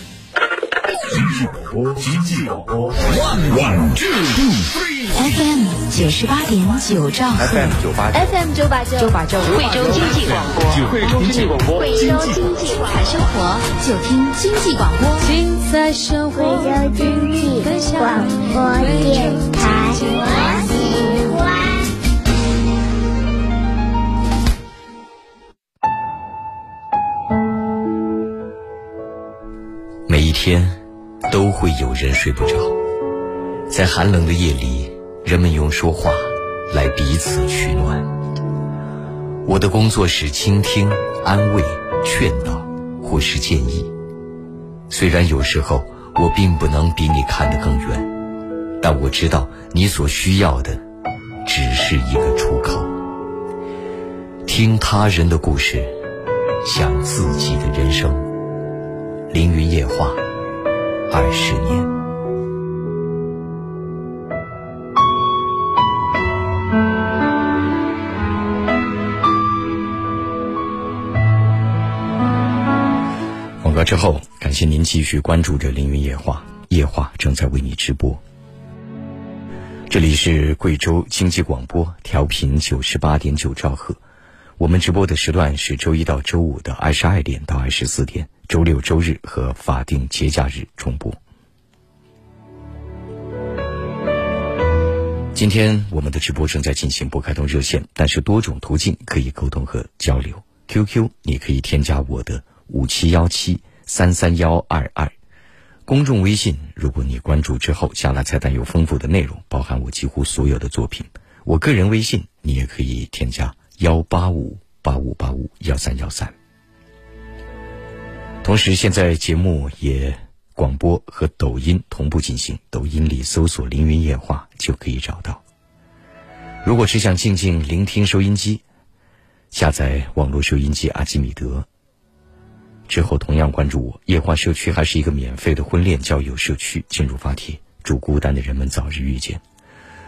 经济广播，经济广播，one one two three。FM 九十八点九。兆赫 FM 九八 FM 九。八九九八九。贵州经济广播，贵州经济广播，贵州经济广播。生活。就听经济广播。精彩生活，贵州经济广播电台，我喜欢。每一天都会有人睡不着，在寒冷的夜里，人们用说话来彼此取暖。我的工作是倾听、安慰、劝导或是建议。虽然有时候我并不能比你看得更远，但我知道你所需要的只是一个出口。听他人的故事，想自己的人生。凌云夜话，二十年。广告之后，感谢您继续关注着凌云夜话，夜话正在为你直播。这里是贵州经济广播，调频九十八点九兆赫。我们直播的时段是周一到周五的二十二点到二十四点，周六、周日和法定节假日重播。今天我们的直播正在进行，不开通热线，但是多种途径可以沟通和交流。QQ 你可以添加我的五七幺七三三幺二二，公众微信如果你关注之后，下拉菜单有丰富的内容，包含我几乎所有的作品。我个人微信你也可以添加幺八五八五八五幺三幺三。同时，现在节目也广播和抖音同步进行，抖音里搜索“凌云夜话”就可以找到。如果只想静静聆听收音机，下载网络收音机阿基米德。之后同样关注我，夜话社区还是一个免费的婚恋交友社区，进入发帖，祝孤单的人们早日遇见。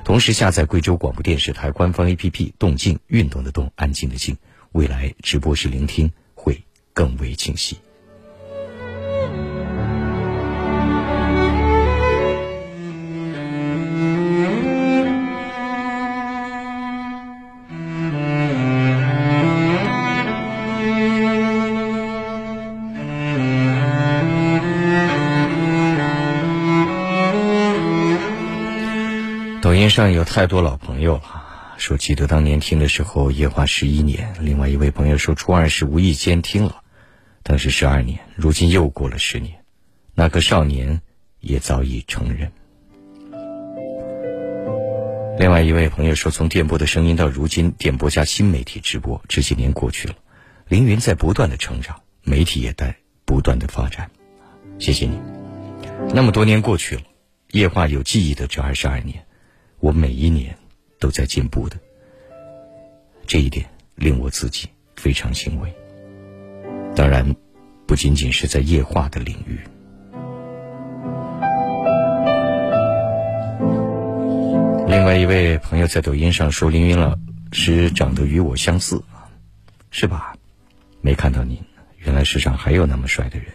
同时下载贵州广播电视台官方 APP“ 动静”，运动的动，安静的静。未来直播时聆听会更为清晰。上有太多老朋友了，说记得当年听的时候夜话十一年。另外一位朋友说初二时无意间听了，当时十二年，如今又过了十年，那个少年也早已成人。另外一位朋友说，从电波的声音到如今电波加新媒体直播，这些年过去了，凌云在不断的成长，媒体也在不断的发展。谢谢你，那么多年过去了，夜话有记忆的这二十二年。我每一年都在进步的，这一点令我自己非常欣慰。当然，不仅仅是在夜话的领域。另外一位朋友在抖音上说：“凌云老师长得与我相似，是吧？”没看到您，原来世上还有那么帅的人。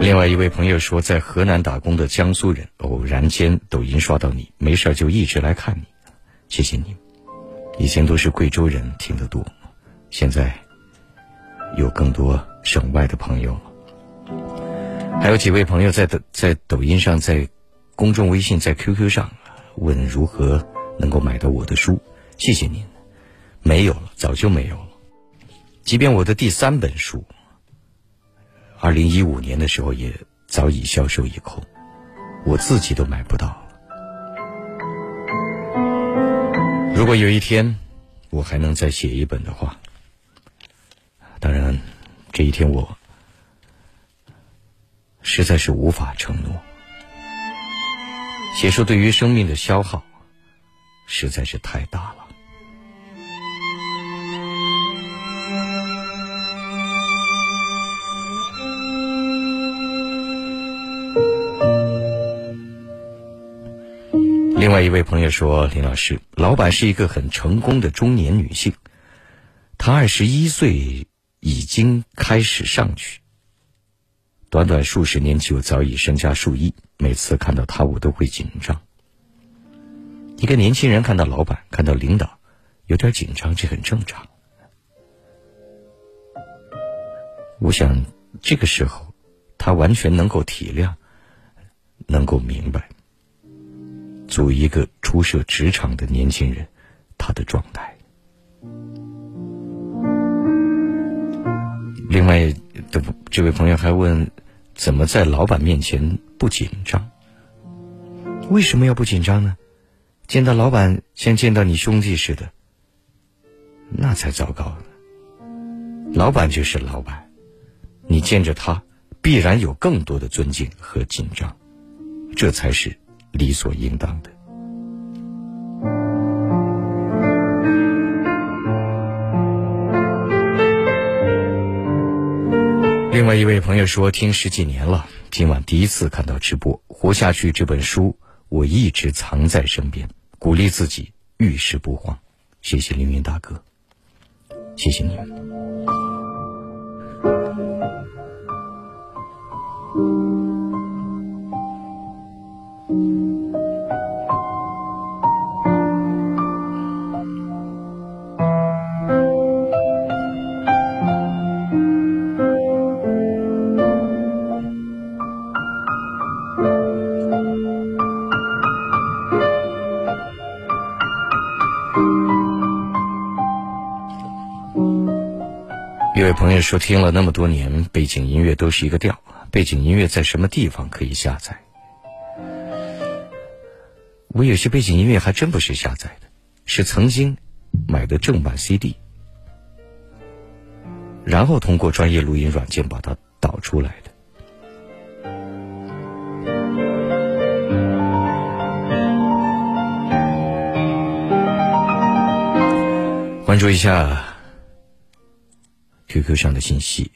另外一位朋友说，在河南打工的江苏人，偶然间抖音刷到你，没事就一直来看你，谢谢你。以前都是贵州人听得多，现在有更多省外的朋友了。还有几位朋友在抖在抖音上，在公众微信，在 QQ 上问如何能够买到我的书，谢谢您。没有了，早就没有了。即便我的第三本书。二零一五年的时候，也早已销售一空，我自己都买不到了。如果有一天我还能再写一本的话，当然，这一天我实在是无法承诺。写书对于生命的消耗实在是太大了。另外一位朋友说：“林老师，老板是一个很成功的中年女性，她二十一岁已经开始上去，短短数十年就早已身家数亿，每次看到她我都会紧张。一个年轻人看到老板、看到领导，有点紧张，这很正常。我想这个时候，他完全能够体谅，能够明白，作为一个初涉职场的年轻人，他的状态。另外，的这位朋友还问，怎么在老板面前不紧张？为什么要不紧张呢？见到老板像见到你兄弟似的，那才糟糕呢。老板就是老板，你见着他，必然有更多的尊敬和紧张，这才是理所应当的。另外一位朋友说，听十几年了，今晚第一次看到直播，《活下去》这本书我一直藏在身边，鼓励自己遇事不慌。谢谢凌云大哥，谢谢你们。一位朋友说，听了那么多年，背景音乐都是一个调。背景音乐在什么地方可以下载？我有些背景音乐还真不是下载的，是曾经买的正版 CD，然后通过专业录音软件把它导出来的。关注一下 QQ 上的信息。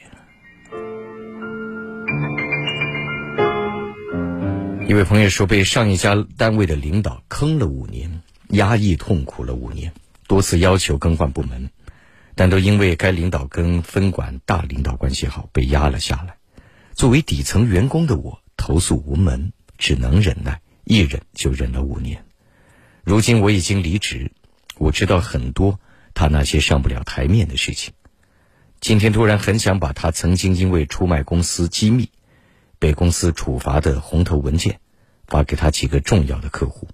一位朋友说，被上一家单位的领导坑了五年，压抑痛苦了五年，多次要求更换部门，但都因为该领导跟分管大领导关系好，被压了下来。作为底层员工的我，投诉无门，只能忍耐，一忍就忍了五年。如今我已经离职，我知道很多。他那些上不了台面的事情，今天突然很想把他曾经因为出卖公司机密被公司处罚的红头文件发给他几个重要的客户，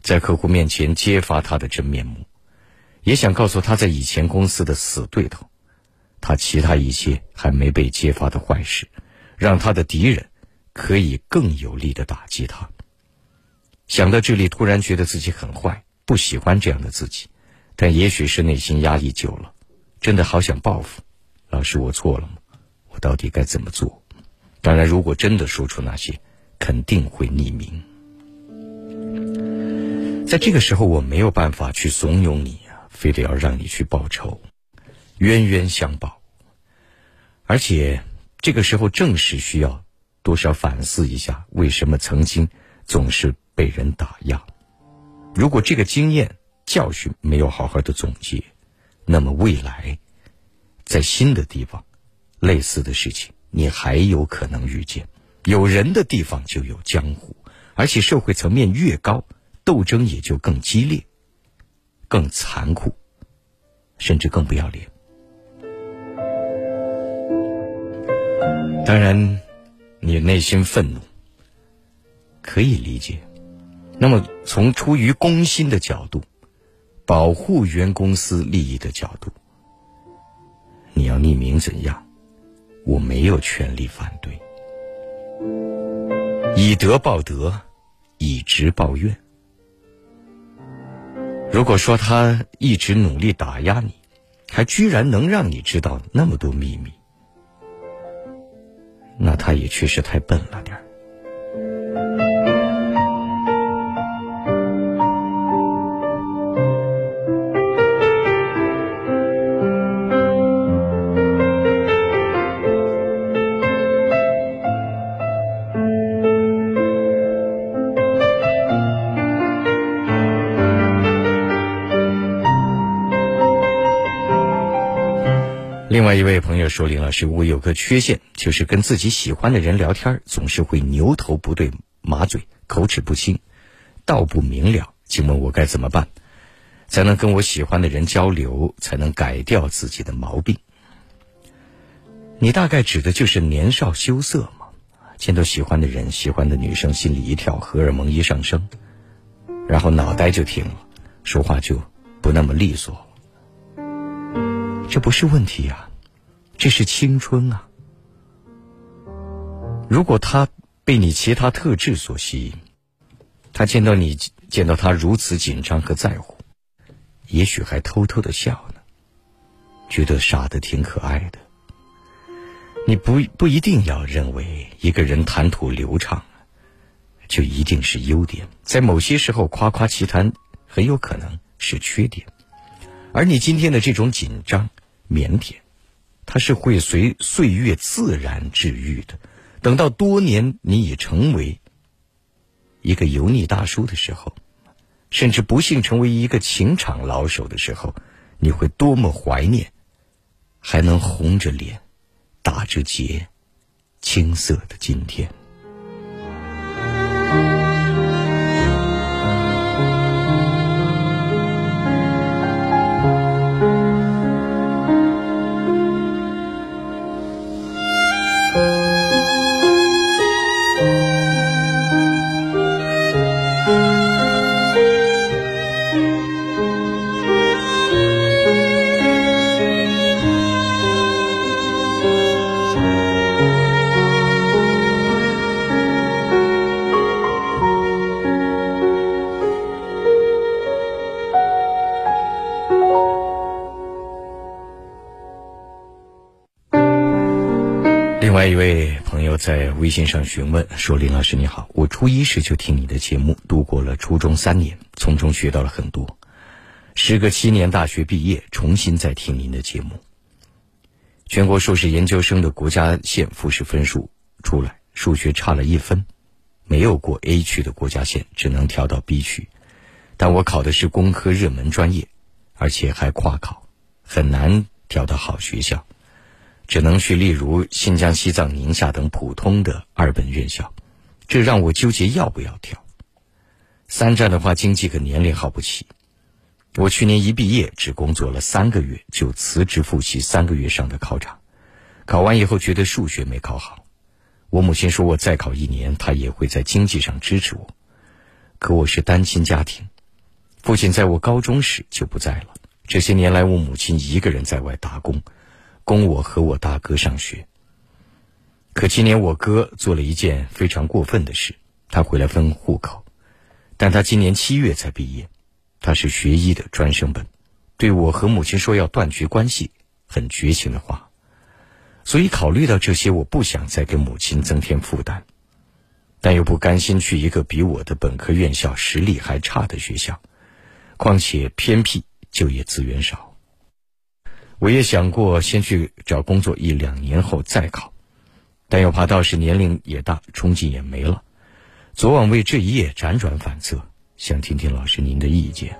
在客户面前揭发他的真面目，也想告诉他在以前公司的死对头，他其他一些还没被揭发的坏事，让他的敌人可以更有力的打击他。想到这里，突然觉得自己很坏，不喜欢这样的自己。但也许是内心压抑久了，真的好想报复。老师，我错了吗？我到底该怎么做？当然，如果真的说出那些，肯定会匿名。在这个时候，我没有办法去怂恿你啊，非得要让你去报仇，冤冤相报。而且，这个时候正是需要多少反思一下，为什么曾经总是被人打压。如果这个经验，教训没有好好的总结，那么未来，在新的地方，类似的事情你还有可能遇见。有人的地方就有江湖，而且社会层面越高，斗争也就更激烈、更残酷，甚至更不要脸。当然，你内心愤怒可以理解。那么，从出于公心的角度。保护原公司利益的角度，你要匿名怎样？我没有权利反对。以德报德，以直报怨。如果说他一直努力打压你，还居然能让你知道那么多秘密，那他也确实太笨了点儿。另外一位朋友说：“林老师，我有个缺陷，就是跟自己喜欢的人聊天，总是会牛头不对马嘴，口齿不清，道不明了。请问我该怎么办，才能跟我喜欢的人交流，才能改掉自己的毛病？”你大概指的就是年少羞涩嘛？见到喜欢的人、喜欢的女生，心里一跳，荷尔蒙一上升，然后脑袋就停了，说话就不那么利索。这不是问题呀，这是青春啊！如果他被你其他特质所吸引，他见到你见到他如此紧张和在乎，也许还偷偷的笑呢，觉得傻的挺可爱的。你不不一定要认为一个人谈吐流畅，就一定是优点，在某些时候夸夸其谈，很有可能是缺点。而你今天的这种紧张。腼腆，它是会随岁月自然治愈的。等到多年你已成为一个油腻大叔的时候，甚至不幸成为一个情场老手的时候，你会多么怀念还能红着脸、打着结、青涩的今天。在微信上询问说：“林老师你好，我初一时就听你的节目，度过了初中三年，从中学到了很多。时隔七年大学毕业，重新再听您的节目。全国硕士研究生的国家线复试分数出来，数学差了一分，没有过 A 区的国家线，只能调到 B 区。但我考的是工科热门专业，而且还跨考，很难调到好学校。”只能去，例如新疆、西藏、宁夏等普通的二本院校，这让我纠结要不要跳。三战的话，经济和年龄耗不起。我去年一毕业，只工作了三个月，就辞职复习三个月上的考场。考完以后，觉得数学没考好。我母亲说我再考一年，她也会在经济上支持我。可我是单亲家庭，父亲在我高中时就不在了。这些年来，我母亲一个人在外打工。供我和我大哥上学。可今年我哥做了一件非常过分的事，他回来分户口，但他今年七月才毕业，他是学医的专升本，对我和母亲说要断绝关系，很绝情的话。所以考虑到这些，我不想再给母亲增添负担，但又不甘心去一个比我的本科院校实力还差的学校，况且偏僻，就业资源少。我也想过先去找工作一两年后再考，但又怕到时年龄也大，冲劲也没了。昨晚为这一夜辗转反侧，想听听老师您的意见。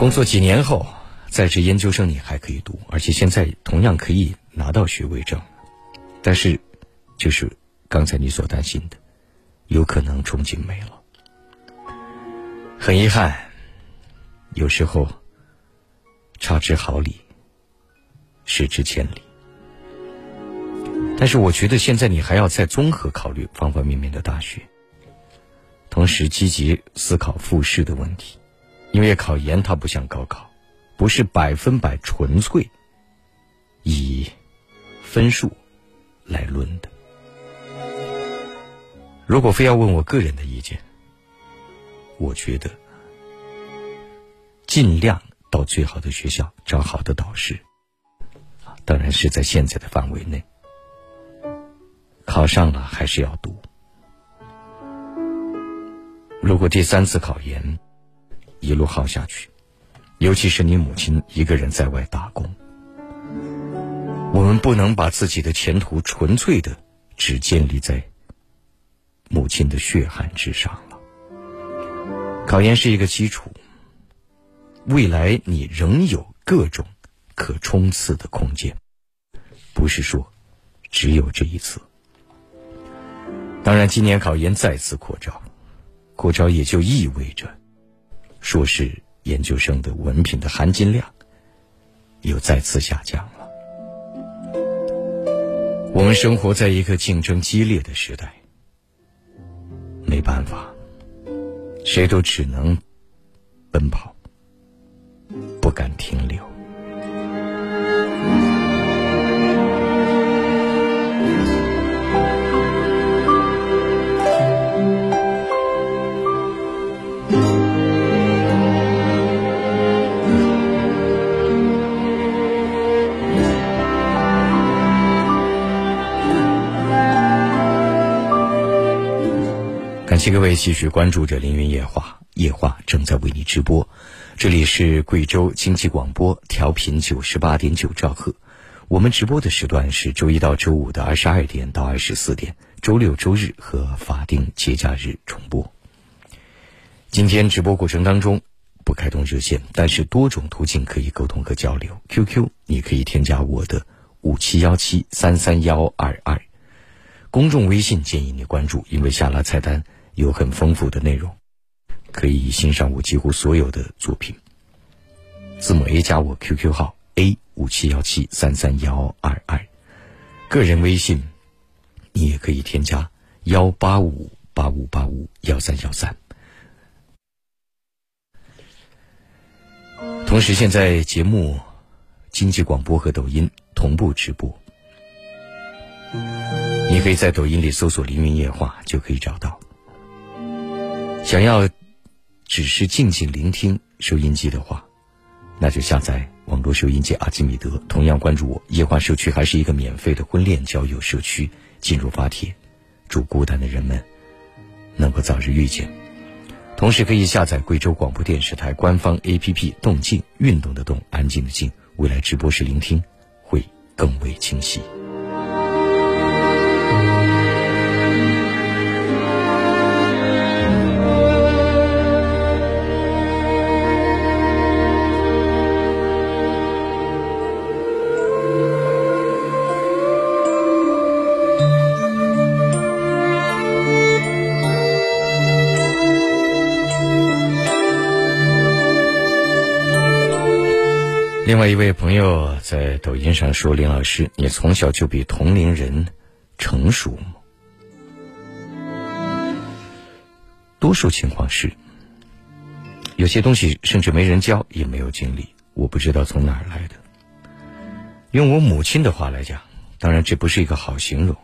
工作几年后，在职研究生你还可以读，而且现在同样可以拿到学位证，但是，就是刚才你所担心的，有可能冲劲没了，很遗憾。有时候，差之毫厘，失之千里。但是我觉得现在你还要再综合考虑方方面面的大学，同时积极思考复试的问题，因为考研它不像高考，不是百分百纯粹以分数来论的。如果非要问我个人的意见，我觉得。尽量到最好的学校找好的导师，当然是在现在的范围内。考上了还是要读。如果第三次考研一路耗下去，尤其是你母亲一个人在外打工，我们不能把自己的前途纯粹的只建立在母亲的血汗之上了。考研是一个基础。未来你仍有各种可冲刺的空间，不是说只有这一次。当然，今年考研再次扩招，扩招也就意味着硕士研究生的文凭的含金量又再次下降了。我们生活在一个竞争激烈的时代，没办法，谁都只能奔跑，不敢停留。感谢各位继续关注着《凌云夜话》，夜话正在为你直播。这里是贵州经济广播，调频九十八点九兆赫。我们直播的时段是周一到周五的二十二点到二十四点，周六、周日和法定节假日重播。今天直播过程当中不开通热线，但是多种途径可以沟通和交流。QQ 你可以添加我的五七幺七三三幺二二，公众微信建议你关注，因为下拉菜单。有很丰富的内容，可以欣赏我几乎所有的作品。字母 A 加我 QQ 号 A 五七幺七三三幺二二，个人微信你也可以添加幺八五八五八五幺三幺三。同时，现在节目经济广播和抖音同步直播，你可以在抖音里搜索“凌云夜话”就可以找到。想要只是静静聆听收音机的话，那就下载网络收音机阿基米德。同样关注我，夜话社区还是一个免费的婚恋交友社区。进入发帖，祝孤单的人们能够早日遇见。同时可以下载贵州广播电视台官方 APP“ 动静”，运动的动，安静的静。未来直播时聆听会更为清晰。另外一位朋友在抖音上说：“林老师，你从小就比同龄人成熟吗？”多数情况是，有些东西甚至没人教，也没有经历，我不知道从哪儿来的。用我母亲的话来讲，当然这不是一个好形容，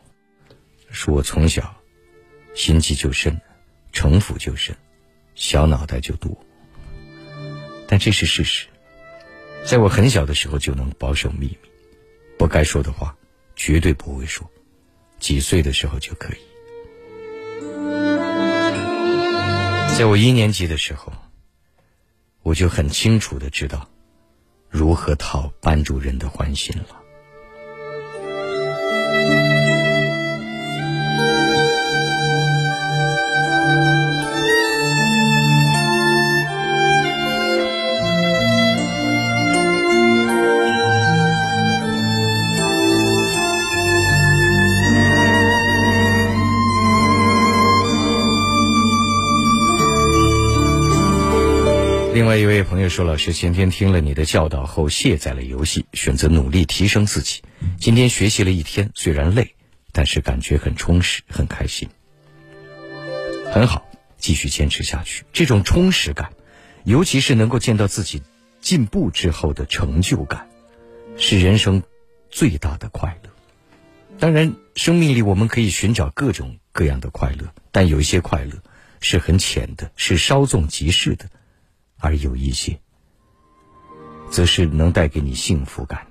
说我从小心机就深，城府就深，小脑袋就多。但这是事实。在我很小的时候就能保守秘密，不该说的话绝对不会说。几岁的时候就可以。在我一年级的时候，我就很清楚的知道如何讨班主任的欢心了。另外一位朋友说：“老师，前天听了你的教导后，卸载了游戏，选择努力提升自己。今天学习了一天，虽然累，但是感觉很充实，很开心。很好，继续坚持下去。这种充实感，尤其是能够见到自己进步之后的成就感，是人生最大的快乐。当然，生命里我们可以寻找各种各样的快乐，但有一些快乐是很浅的，是稍纵即逝的。”而有一些，则是能带给你幸福感。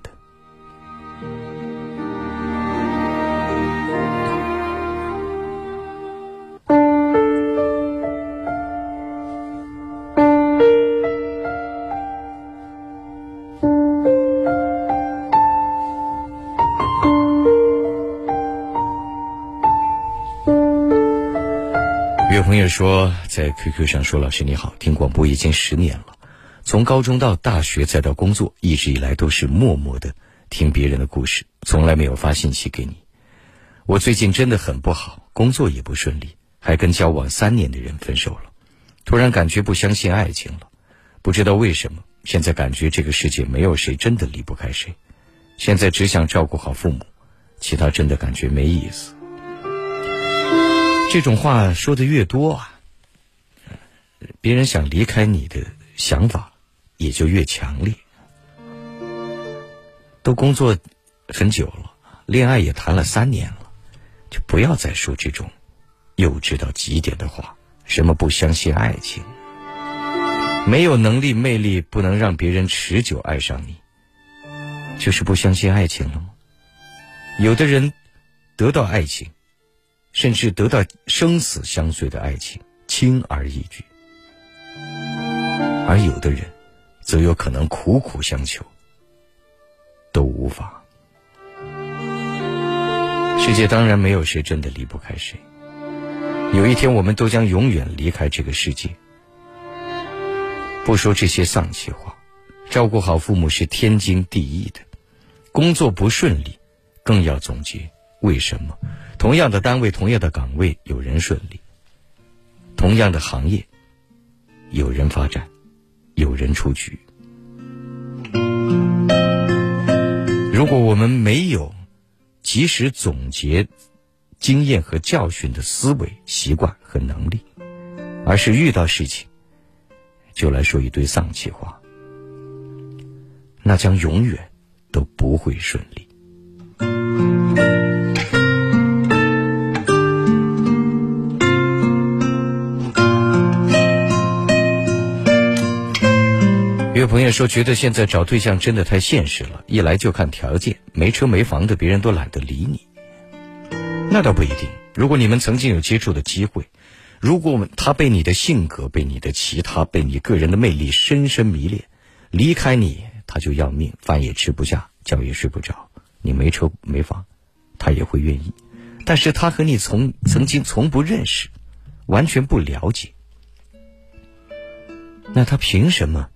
说，在 QQ 上说：“老师你好，听广播已经十年了，从高中到大学再到工作，一直以来都是默默的听别人的故事，从来没有发信息给你。我最近真的很不好，工作也不顺利，还跟交往三年的人分手了。突然感觉不相信爱情了，不知道为什么，现在感觉这个世界没有谁真的离不开谁。现在只想照顾好父母，其他真的感觉没意思。这种话说的越多啊，别人想离开你的想法也就越强烈。都工作很久了，恋爱也谈了三年了，就不要再说这种幼稚到极点的话。什么不相信爱情？没有能力、魅力，不能让别人持久爱上你，就是不相信爱情了吗？有的人得到爱情，甚至得到生死相随的爱情，轻而易举；而有的人，则有可能苦苦相求，都无法。世界当然没有谁真的离不开谁。有一天，我们都将永远离开这个世界。不说这些丧气话，照顾好父母是天经地义的。工作不顺利，更要总结为什么。同样的单位，同样的岗位，有人顺利；同样的行业，有人发展，有人出局。如果我们没有及时总结，经验和教训的思维、习惯和能力，而是遇到事情就来说一堆丧气话，那将永远都不会顺利。朋友说，觉得现在找对象真的太现实了，一来就看条件，没车没房的，别人都懒得理你。那倒不一定。如果你们曾经有接触的机会，如果他被你的性格、被你的其他、被你个人的魅力深深迷恋，离开你他就要命，饭也吃不下，觉也睡不着。你没车没房，他也会愿意。但是他和你从曾经从不认识，完全不了解，那他凭什么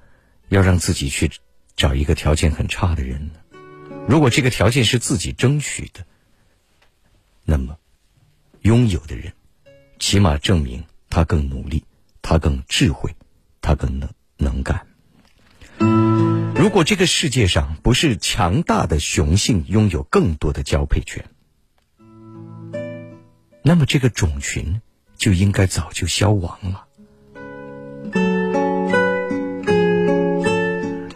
要让自己去找一个条件很差的人呢？如果这个条件是自己争取的。那么，拥有的人，起码证明他更努力，他更智慧，他更能能干。如果这个世界上不是强大的雄性拥有更多的交配权，那么这个种群就应该早就消亡了。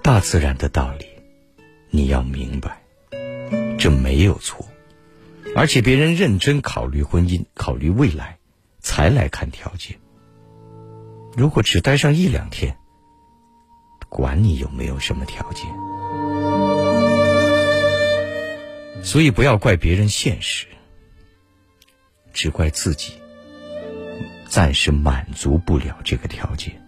大自然的道理，你要明白，这没有错。而且别人认真考虑婚姻、考虑未来，才来看条件。如果只待上一两天，管你有没有什么条件。所以不要怪别人现实，只怪自己暂时满足不了这个条件。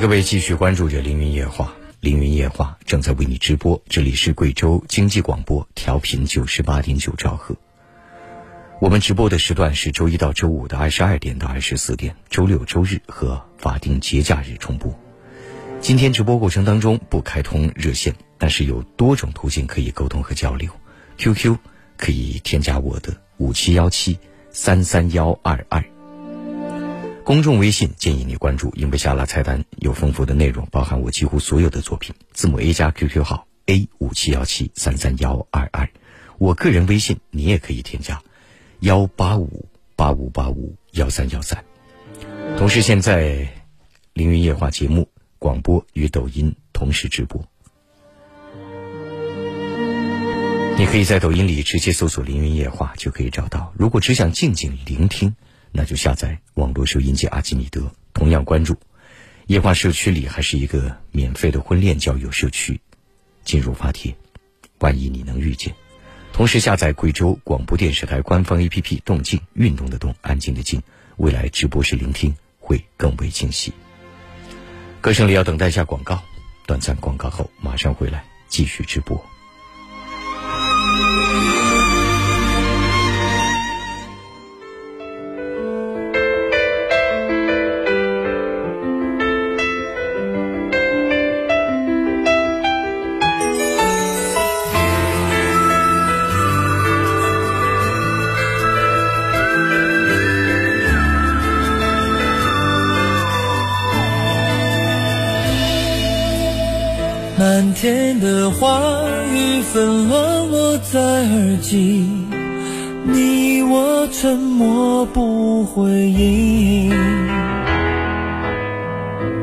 各位继续关注着《凌云夜话》，《凌云夜话》正在为你直播。这里是贵州经济广播，调频九十八点九兆赫。我们直播的时段是周一到周五的二十二点到二十四点，周六、周日和法定节假日重播。今天直播过程当中不开通热线，但是有多种途径可以沟通和交流。QQ 可以添加我的五七幺七三三幺二二。公众微信建议你关注，因为下拉菜单有丰富的内容，包含我几乎所有的作品。字母 A 加 QQ 号 A 五七幺七三三幺二二，我个人微信你也可以添加幺八五八五八五幺三幺三。同时，现在凌云夜话节目广播与抖音同时直播。你可以在抖音里直接搜索“凌云夜话”就可以找到。如果只想静静聆听，那就下载网络收音机阿基米德，同样关注。夜话社区里还是一个免费的婚恋交友社区，进入发帖，万一你能遇见。同时下载贵州广播电视台官方 APP“ 动静”，运动的动，安静的静。未来直播时聆听会更为清晰。歌声里要等待一下广告，短暂广告后马上回来继续直播。耳际，你我沉默不回应。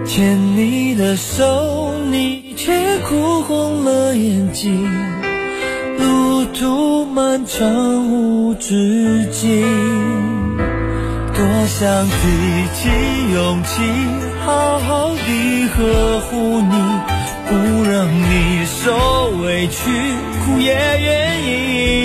牵你的手，你却哭红了眼睛。路途漫长无止境，多想提起勇气，好好地呵护你。不让你受委屈，哭也愿意。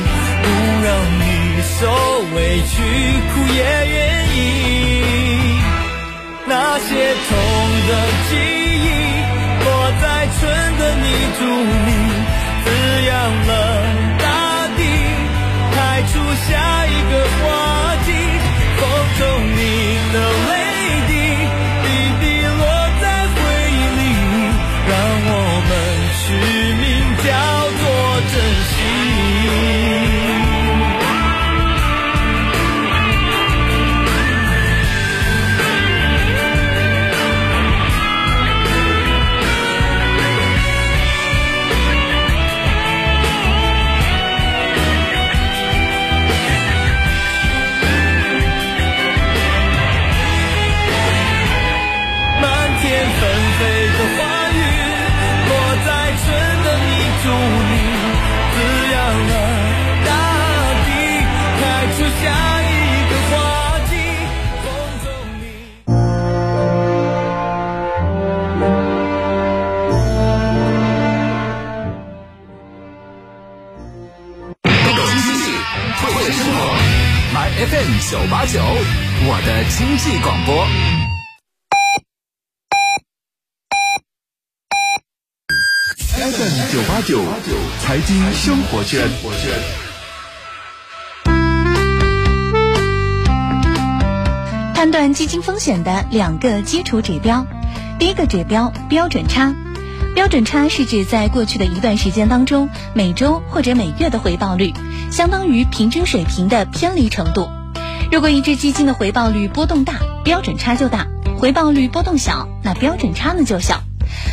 受委屈，哭也愿意。那些痛的记忆，落在春的泥土里，滋养了大地，开出下一个花季。风中九八九，我的经济广播。FM 九八九，财经生活圈。判断基金风险的两个基础指标，第一个指标标准差。标准差是指在过去的一段时间当中，每周或者每月的回报率相当于平均水平的偏离程度。如果一只基金的回报率波动大，标准差就大；回报率波动小，那标准差呢就小。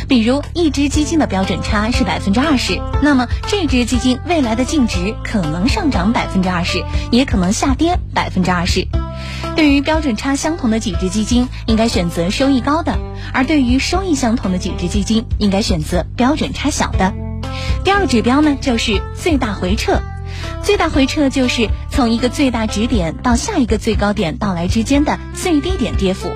比如一只基金的标准差是百分之二十，那么这只基金未来的净值可能上涨百分之二十，也可能下跌百分之二十。对于标准差相同的几只基金，应该选择收益高的；而对于收益相同的几只基金，应该选择标准差小的。第二指标呢，就是最大回撤。最大回撤就是。从一个最大值点到下一个最高点到来之间的最低点跌幅。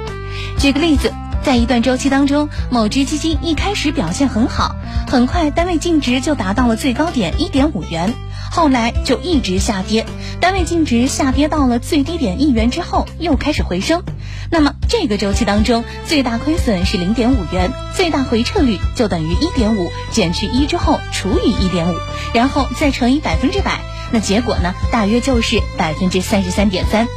举个例子，在一段周期当中，某只基金一开始表现很好，很快单位净值就达到了最高点一点五元，后来就一直下跌，单位净值下跌到了最低点一元之后又开始回升。那么这个周期当中，最大亏损是零点五元，最大回撤率就等于一点五减去一之后除以一点五，然后再乘以百分之百，那结果呢，大约就是百分之三十三点三。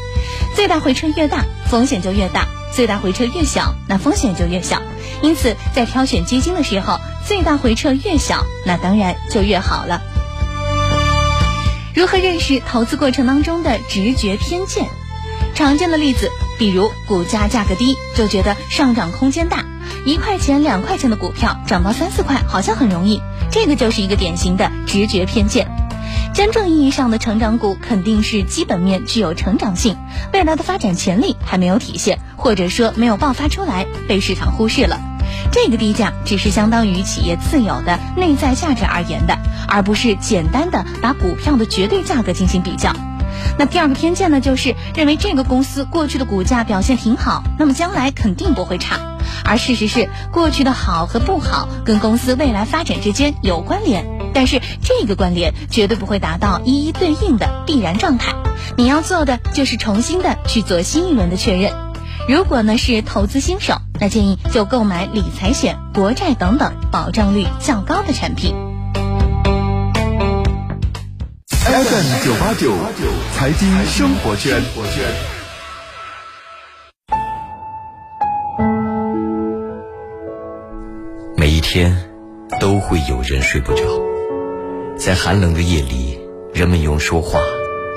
最大回撤越大，风险就越大；最大回撤越小，那风险就越小。因此，在挑选基金的时候，最大回撤越小，那当然就越好了。如何认识投资过程当中的直觉偏见？常见的例子。比如股价价格低，就觉得上涨空间大，一块钱、两块钱的股票涨到三四块，好像很容易，这个就是一个典型的直觉偏见。真正意义上的成长股肯定是基本面具有成长性，未来的发展潜力还没有体现，或者说没有爆发出来，被市场忽视了。这个低价只是相当于企业自有的内在价值而言的，而不是简单的把股票的绝对价格进行比较。那第二个偏见呢，就是认为这个公司过去的股价表现挺好，那么将来肯定不会差。而事实是，过去的好和不好跟公司未来发展之间有关联，但是这个关联绝对不会达到一一对应的必然状态。你要做的就是重新的去做新一轮的确认。如果呢是投资新手，那建议就购买理财险、国债等等保障率较高的产品。FM 九八九财经生活圈，每一天都会有人睡不着，在寒冷的夜里，人们用说话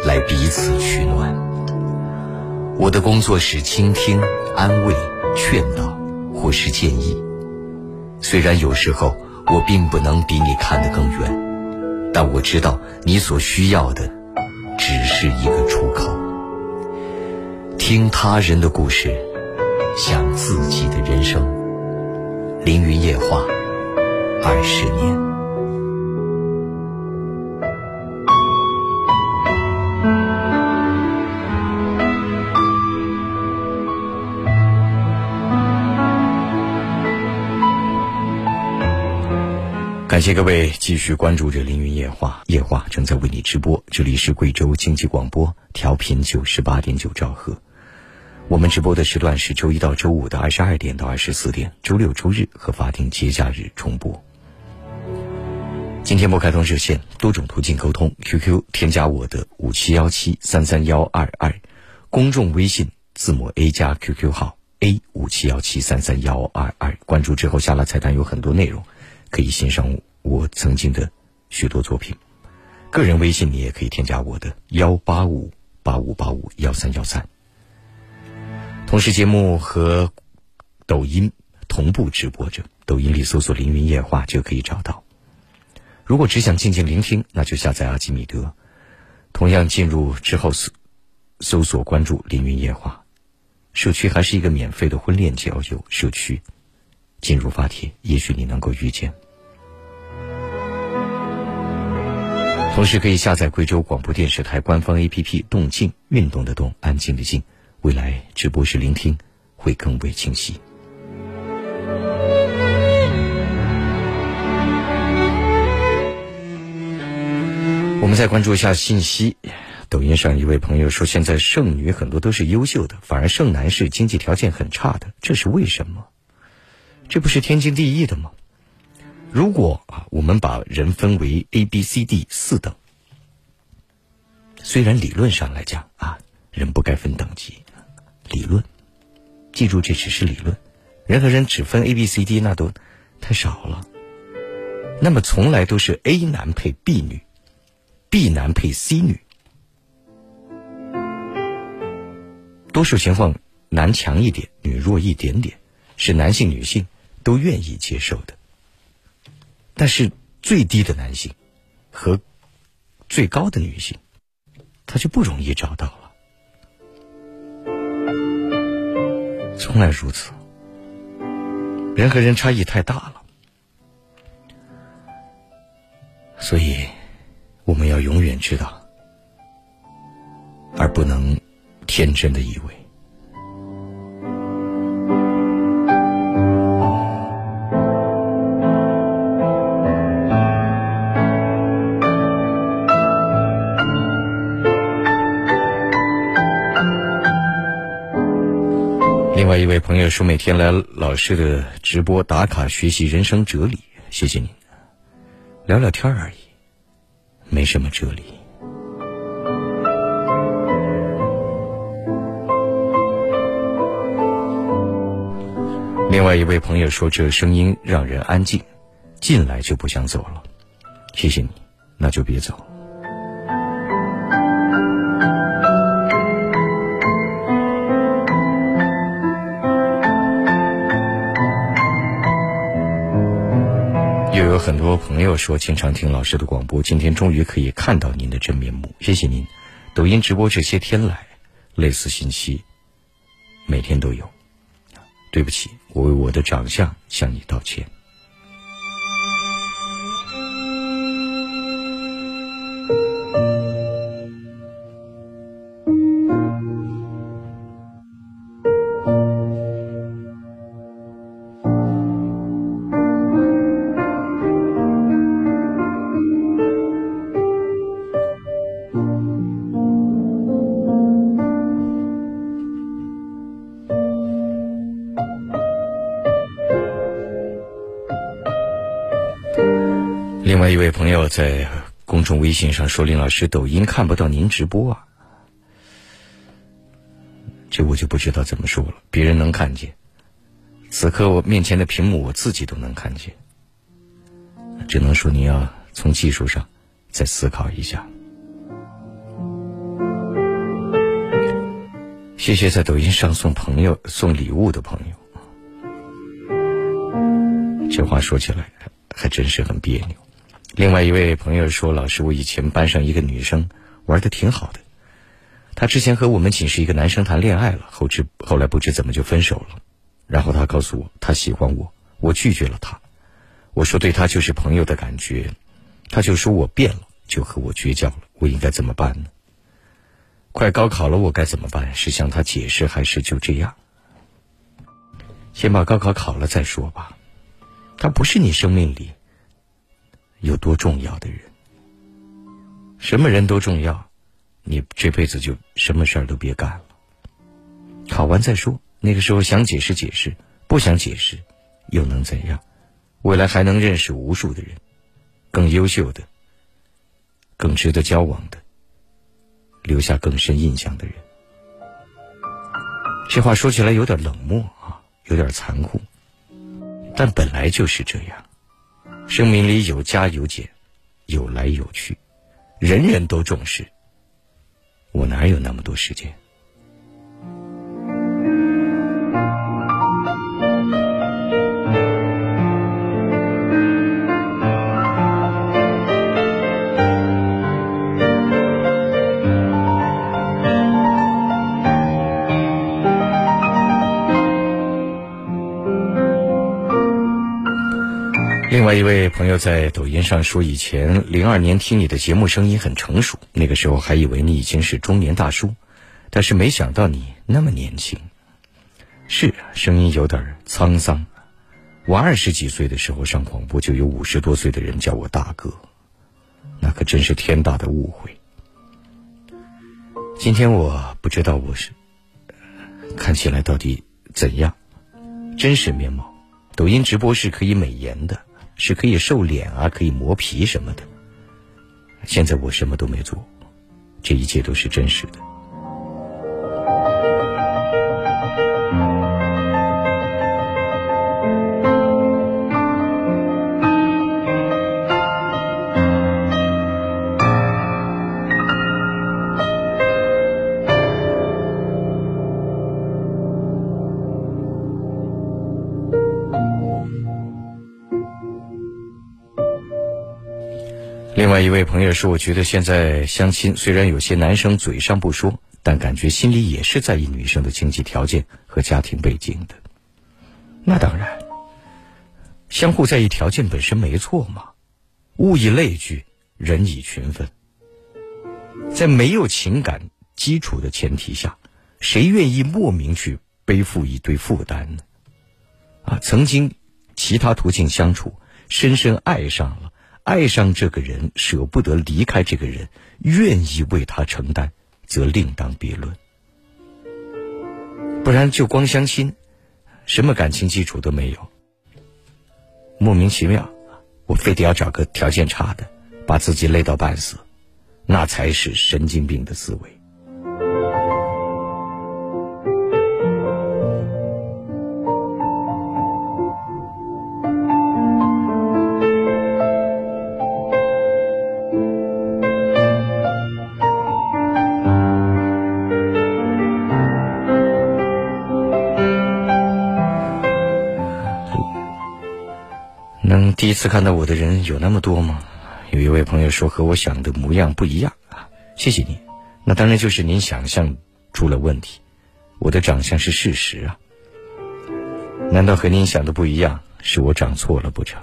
来彼此取暖。我的工作是倾听、安慰、劝导或是建议，虽然有时候我并不能比你看得更远。但我知道，你所需要的只是一个出口。听他人的故事，想自己的人生。凌云夜话，二十年。感谢各位继续关注着《凌云夜话》，夜话正在为你直播。这里是贵州经济广播，调频九十八点九兆赫。我们直播的时段是周一到周五的二十二点到二十四点，周六周日和法定节假日重播。今天不开通热线，多种途径沟通：QQ 添加我的五七幺七三三幺二二，公众微信字母 A 加 QQ 号 A 五七幺七三三幺二二。关注之后，下拉菜单有很多内容，可以欣赏。我曾经的许多作品，个人微信你也可以添加我的幺八五八五八五幺三幺三。同时，节目和抖音同步直播着，抖音里搜索“凌云夜话”就可以找到。如果只想静静聆听，那就下载阿基米德，同样进入之后搜搜索关注“凌云夜话”社区，还是一个免费的婚恋交友社区。进入发帖，也许你能够遇见。同时可以下载贵州广播电视台官方 APP“ 动静”，运动的动，安静的静。未来直播时聆听会更为清晰。我们再关注一下信息。抖音上一位朋友说：“现在剩女很多都是优秀的，反而剩男是经济条件很差的，这是为什么？这不是天经地义的吗？”如果啊，我们把人分为 A、B、C、D 四等，虽然理论上来讲啊，人不该分等级，理论，记住这只是理论，人和人只分 A、B、C、D 那都太少了。那么从来都是 A 男配 B 女，B 男配 C 女，多数情况男强一点，女弱一点点，是男性女性都愿意接受的。但是最低的男性和最高的女性，他就不容易找到了，从来如此。人和人差异太大了，所以我们要永远知道，而不能天真的以为。另外一位朋友说，每天来老师的直播打卡学习人生哲理，谢谢您。聊聊天而已，没什么哲理。另外一位朋友说，这声音让人安静，进来就不想走了。谢谢你，那就别走。又有很多朋友说经常听老师的广播，今天终于可以看到您的真面目，谢谢您。抖音直播这些天来，类似信息每天都有。对不起，我为我的长相向你道歉。众微信上说：“林老师，抖音看不到您直播啊。”这我就不知道怎么说了。别人能看见，此刻我面前的屏幕我自己都能看见，只能说你要从技术上再思考一下。谢谢在抖音上送朋友送礼物的朋友。这话说起来还真是很别扭。另外一位朋友说：“老师，我以前班上一个女生玩的挺好的，她之前和我们寝室一个男生谈恋爱了，后知后来不知怎么就分手了。然后她告诉我她喜欢我，我拒绝了她。我说对她就是朋友的感觉，她就说我变了，就和我绝交了。我应该怎么办呢？快高考了，我该怎么办？是向她解释，还是就这样？先把高考考了再说吧。她不是你生命里。”有多重要的人，什么人都重要，你这辈子就什么事儿都别干了。考完再说，那个时候想解释解释，不想解释，又能怎样？未来还能认识无数的人，更优秀的、更值得交往的，留下更深印象的人。这话说起来有点冷漠啊，有点残酷，但本来就是这样。生命里有加有减，有来有去，人人都重视。我哪有那么多时间？另外一位朋友在抖音上说，以前零二年听你的节目，声音很成熟，那个时候还以为你已经是中年大叔，但是没想到你那么年轻。是，声音有点沧桑。我二十几岁的时候上广播，就有五十多岁的人叫我大哥，那可真是天大的误会。今天我不知道我是看起来到底怎样，真实面貌。抖音直播是可以美颜的。是可以瘦脸啊，可以磨皮什么的。现在我什么都没做，这一切都是真实的。一位朋友说：“我觉得现在相亲，虽然有些男生嘴上不说，但感觉心里也是在意女生的经济条件和家庭背景的。那当然，相互在意条件本身没错嘛。物以类聚，人以群分。在没有情感基础的前提下，谁愿意莫名去背负一堆负担呢？啊，曾经其他途径相处，深深爱上了，爱上这个人，舍不得离开这个人，愿意为他承担，则另当别论。不然就光相亲，什么感情基础都没有，莫名其妙，我非得要找个条件差的，把自己累到半死，那才是神经病的思维。次看到我的人有那么多吗？有一位朋友说和我想的模样不一样啊，谢谢你。那当然就是您想象出了问题，我的长相是事实啊。难道和您想的不一样，是我长错了不成？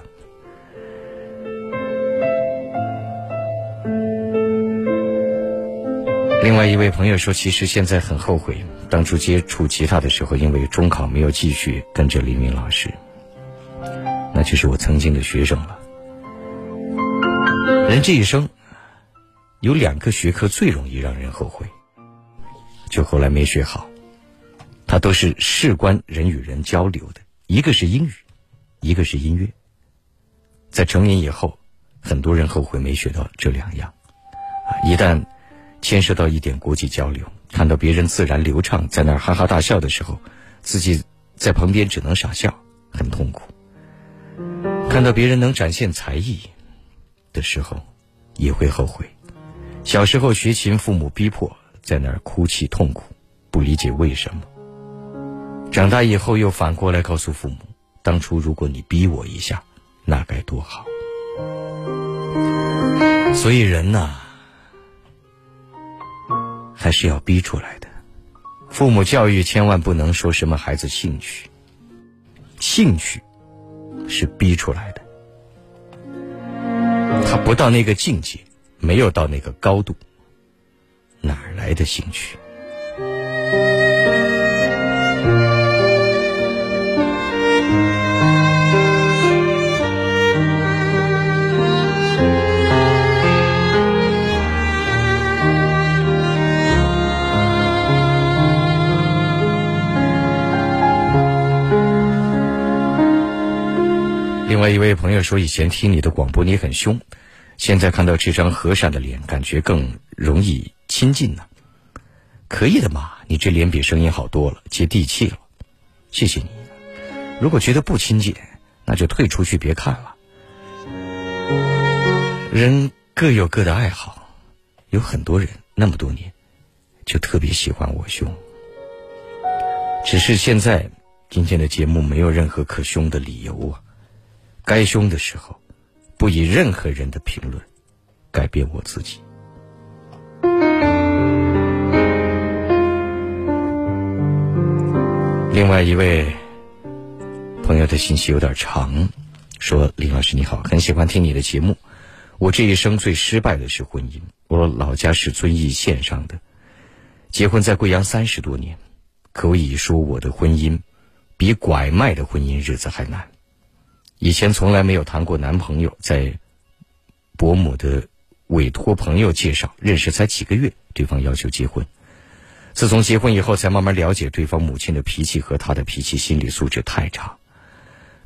另外一位朋友说，其实现在很后悔当初接触吉他的时候，因为中考没有继续跟着黎明老师。那就是我曾经的学生了。人这一生有两个学科最容易让人后悔，就后来没学好。它都是事关人与人交流的，一个是英语，一个是音乐。在成年以后，很多人后悔没学到这两样。啊一旦牵涉到一点国际交流，看到别人自然流畅，在那儿哈哈大笑的时候，自己在旁边只能傻笑，很痛苦。看到别人能展现才艺的时候，也会后悔。小时候学琴，父母逼迫，在那儿哭泣痛苦，不理解为什么。长大以后又反过来告诉父母：当初如果你逼我一下，那该多好。所以人呐，还是要逼出来的。父母教育千万不能说什么孩子兴趣，兴趣。是逼出来的，他不到那个境界，没有到那个高度，哪来的兴趣？外一位朋友说：“以前听你的广播你很凶，现在看到这张和善的脸，感觉更容易亲近呢。可以的嘛，你这脸比声音好多了，接地气了。谢谢你。如果觉得不亲近，那就退出去别看了。人各有各的爱好，有很多人那么多年就特别喜欢我凶，只是现在今天的节目没有任何可凶的理由啊。”该凶的时候，不以任何人的评论改变我自己。另外一位朋友的信息有点长，说：“林老师你好，很喜欢听你的节目。我这一生最失败的是婚姻。我老家是遵义县上的，结婚在贵阳三十多年，可以说我的婚姻比拐卖的婚姻日子还难。”以前从来没有谈过男朋友，在伯母的委托朋友介绍认识才几个月，对方要求结婚。自从结婚以后，才慢慢了解对方母亲的脾气和他的脾气，心理素质太差。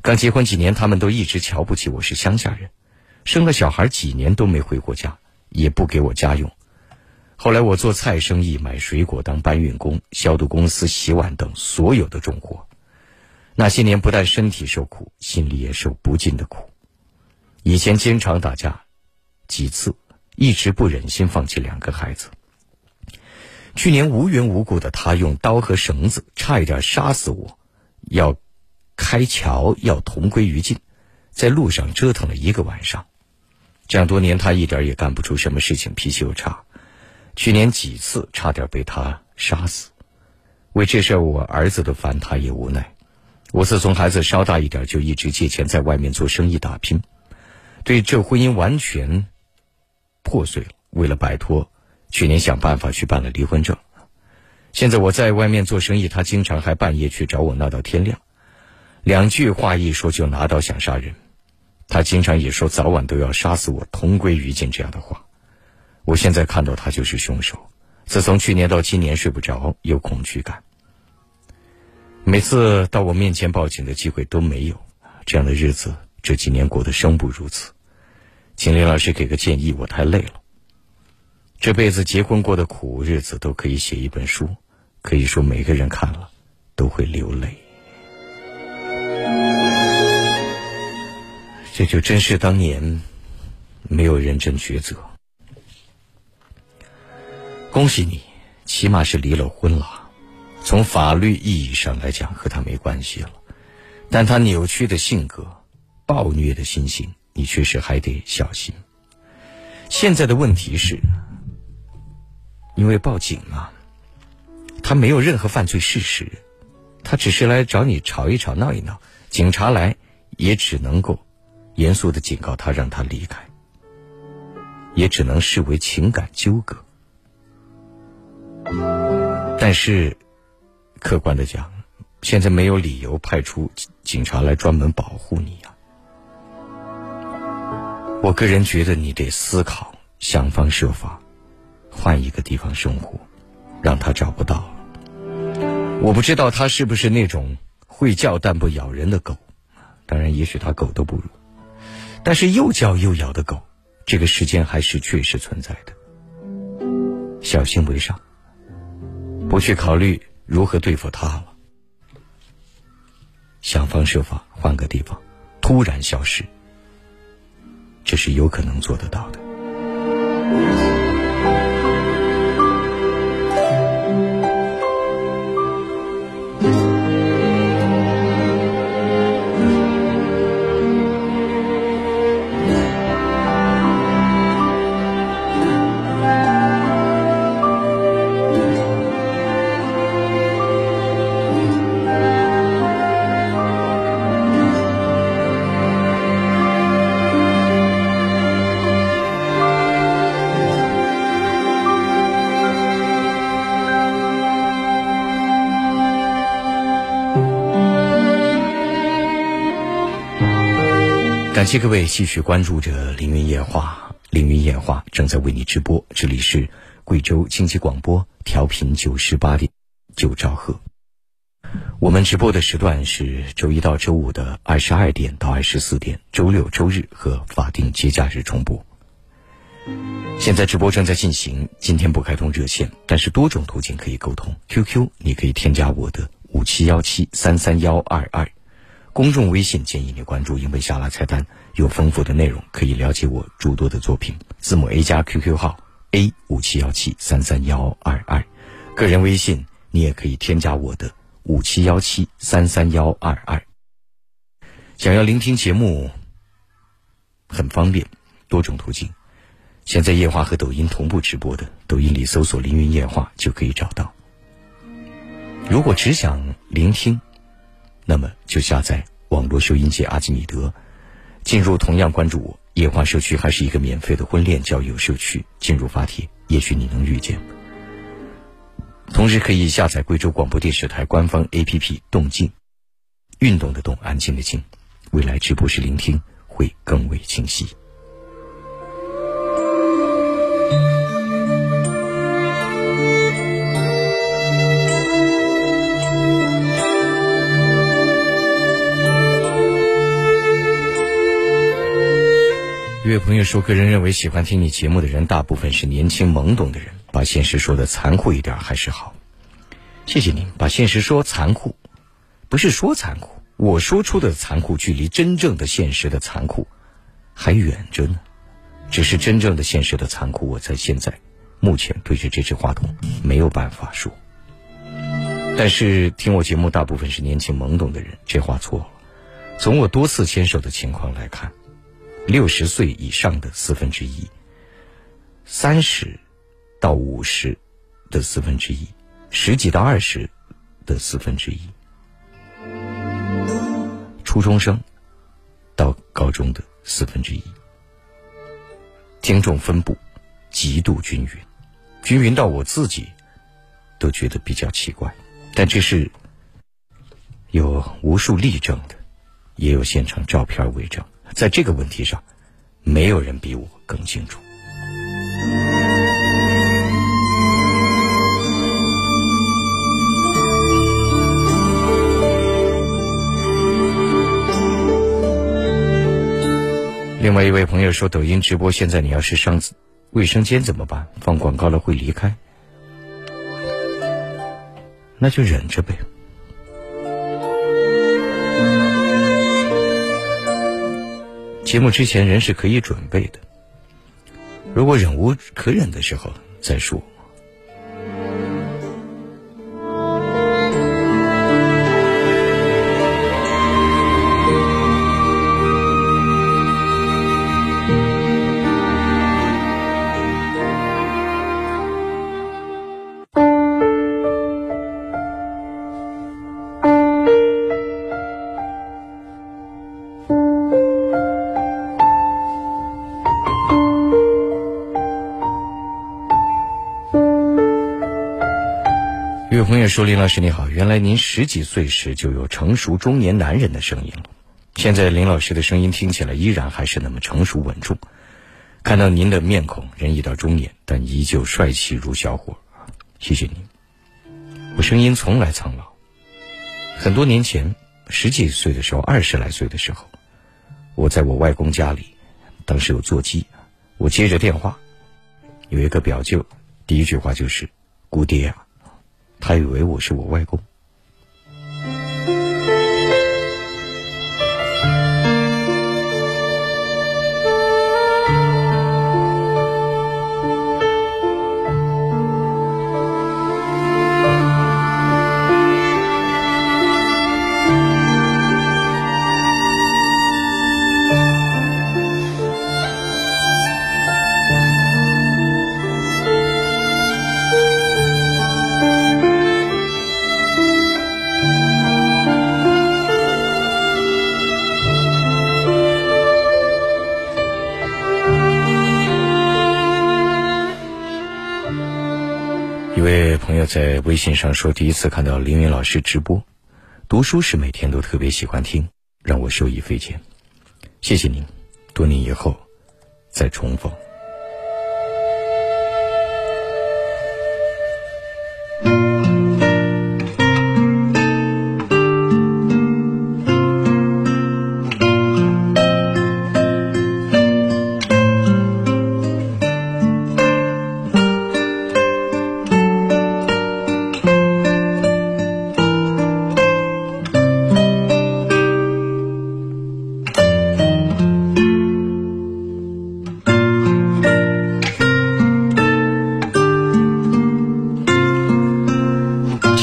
刚结婚几年，他们都一直瞧不起我是乡下人，生了小孩几年都没回过家，也不给我家用。后来我做菜生意，买水果当搬运工，消毒公司洗碗等所有的重活。那些年不但身体受苦，心里也受不尽的苦。以前经常打架，几次一直不忍心放弃两个孩子。去年无缘无故的他用刀和绳子差一点杀死我，要开桥要同归于尽，在路上折腾了一个晚上。这样多年他一点也干不出什么事情，脾气又差。去年几次差点被他杀死，为这事我儿子都烦，他也无奈。我自从孩子稍大一点，就一直借钱在外面做生意打拼，对这婚姻完全破碎了。为了摆脱去年想办法去办了离婚证。现在我在外面做生意，他经常还半夜去找我闹到天亮，两句话一说就拿刀想杀人。他经常也说早晚都要杀死我，同归于尽这样的话。我现在看到他就是凶手。自从去年到今年睡不着，有恐惧感。每次到我面前报警的机会都没有，这样的日子这几年过得生不如死。请林老师给个建议，我太累了。这辈子结婚过的苦日子都可以写一本书，可以说每个人看了都会流泪。这就真是当年没有认真抉择。恭喜你，起码是离了婚了。从法律意义上来讲，和他没关系了。但他扭曲的性格、暴虐的心性，你确实还得小心。现在的问题是，因为报警啊，他没有任何犯罪事实，他只是来找你吵一吵、闹一闹。警察来，也只能够严肃的警告他，让他离开，也只能视为情感纠葛。但是，客观的讲，现在没有理由派出警察来专门保护你呀。我个人觉得你得思考，想方设法换一个地方生活，让他找不到。我不知道他是不是那种会叫但不咬人的狗，当然，也许他狗都不如。但是又叫又咬的狗，这个世间还是确实存在的。小心为上。不去考虑如何对付他了，想方设法换个地方，突然消失，这是有可能做得到的。感谢各位继续关注着《凌云夜话》，《凌云夜话》正在为你直播。这里是贵州经济广播，调频九十八点九兆赫。我们直播的时段是周一到周五的二十二点到二十四点，周六、周日和法定节假日重播。现在直播正在进行，今天不开通热线，但是多种途径可以沟通。QQ 你可以添加我的五七幺七三三幺二二。公众微信建议你关注，因为下拉菜单有丰富的内容，可以了解我诸多的作品。字母 A 加 QQ 号 A 五七幺七三三幺二二，个人微信你也可以添加我的五七幺七三三幺二二。想要聆听节目，很方便，多种途径。现在夜话和抖音同步直播的，抖音里搜索“凌云夜话”就可以找到。如果只想聆听，那么就下载网络收音机阿基米德，进入同样关注我。夜话社区还是一个免费的婚恋交友社区，进入发帖，也许你能遇见。同时可以下载贵州广播电视台官方 APP“ 动静”，运动的动，安静的静，未来直播时聆听会更为清晰。位朋友说：“个人认为，喜欢听你节目的人，大部分是年轻懵懂的人。把现实说的残酷一点还是好。谢谢您，把现实说残酷，不是说残酷，我说出的残酷，距离真正的现实的残酷还远着呢。只是真正的现实的残酷，我在现在目前对着这支话筒没有办法说。但是听我节目大部分是年轻懵懂的人，这话错了。从我多次牵手的情况来看。”六十岁以上的四分之一，三十到五十的四分之一，十几到二十的四分之一，初中生到高中的四分之一，听众分布极度均匀，均匀到我自己都觉得比较奇怪。但这是有无数例证的，也有现场照片为证。在这个问题上，没有人比我更清楚。另外一位朋友说：“抖音直播，现在你要是上卫生间怎么办？放广告了会离开，那就忍着呗。节目之前人是可以准备的，如果忍无可忍的时候再说。”说：“林老师你好，原来您十几岁时就有成熟中年男人的声音了。现在林老师的声音听起来依然还是那么成熟稳重。看到您的面孔，人已到中年，但依旧帅气如小伙。谢谢您。我声音从来苍老。很多年前，十几岁的时候，二十来岁的时候，我在我外公家里，当时有座机，我接着电话，有一个表舅，第一句话就是‘姑爹啊’。”他以为我是我外公。在微信上说，第一次看到凌云老师直播，读书时每天都特别喜欢听，让我受益匪浅。谢谢您，多年以后再重逢。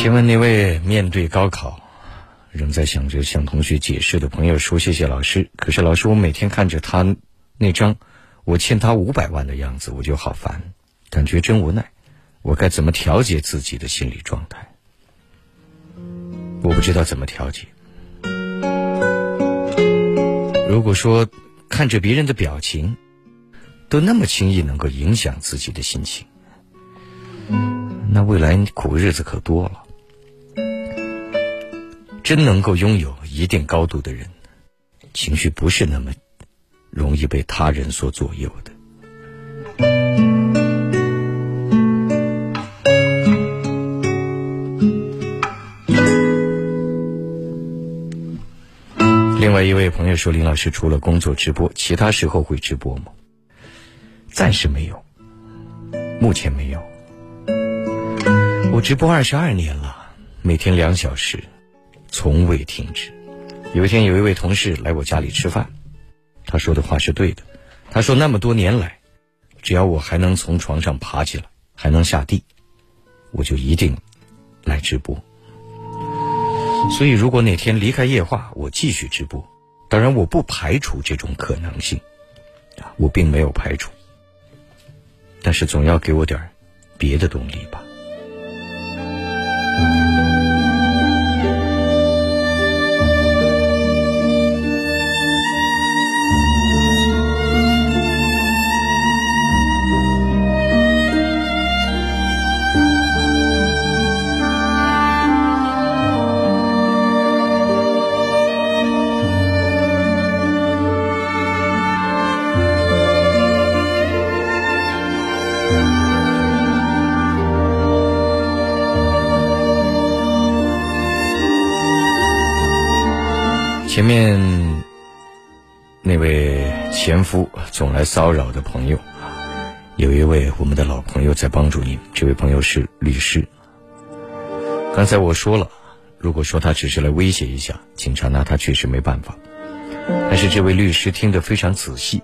请问那位面对高考，仍在想着向同学解释的朋友说：“谢谢老师。”可是老师，我每天看着他那张我欠他五百万的样子，我就好烦，感觉真无奈。我该怎么调节自己的心理状态？我不知道怎么调节。如果说看着别人的表情，都那么轻易能够影响自己的心情，那未来苦日子可多了。真能够拥有一定高度的人，情绪不是那么容易被他人所左右的。另外一位朋友说：“林老师除了工作直播，其他时候会直播吗？”暂时没有，目前没有。我直播二十二年了，每天两小时。从未停止。有一天，有一位同事来我家里吃饭，他说的话是对的。他说：“那么多年来，只要我还能从床上爬起来，还能下地，我就一定来直播。”所以，如果哪天离开夜话，我继续直播。当然，我不排除这种可能性，啊，我并没有排除。但是，总要给我点别的动力吧。前面那位前夫总来骚扰的朋友，有一位我们的老朋友在帮助您。这位朋友是律师。刚才我说了，如果说他只是来威胁一下，警察拿他确实没办法。但是这位律师听得非常仔细，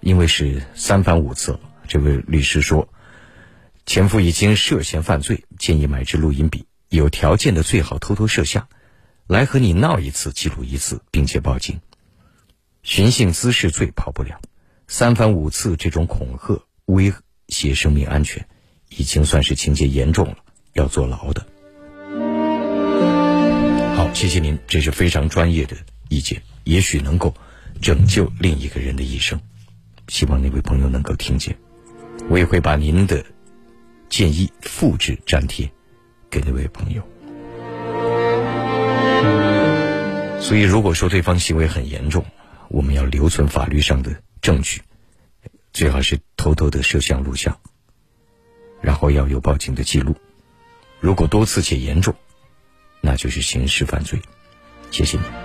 因为是三番五次。这位律师说，前夫已经涉嫌犯罪，建议买支录音笔，有条件的最好偷偷摄像。来和你闹一次，记录一次，并且报警。寻衅滋事罪跑不了，三番五次这种恐吓、威胁生命安全，已经算是情节严重了，要坐牢的。好，谢谢您，这是非常专业的意见，也许能够拯救另一个人的一生。希望那位朋友能够听见，我也会把您的建议复制粘贴给那位朋友。所以，如果说对方行为很严重，我们要留存法律上的证据，最好是偷偷的摄像录像，然后要有报警的记录。如果多次且严重，那就是刑事犯罪。谢谢你。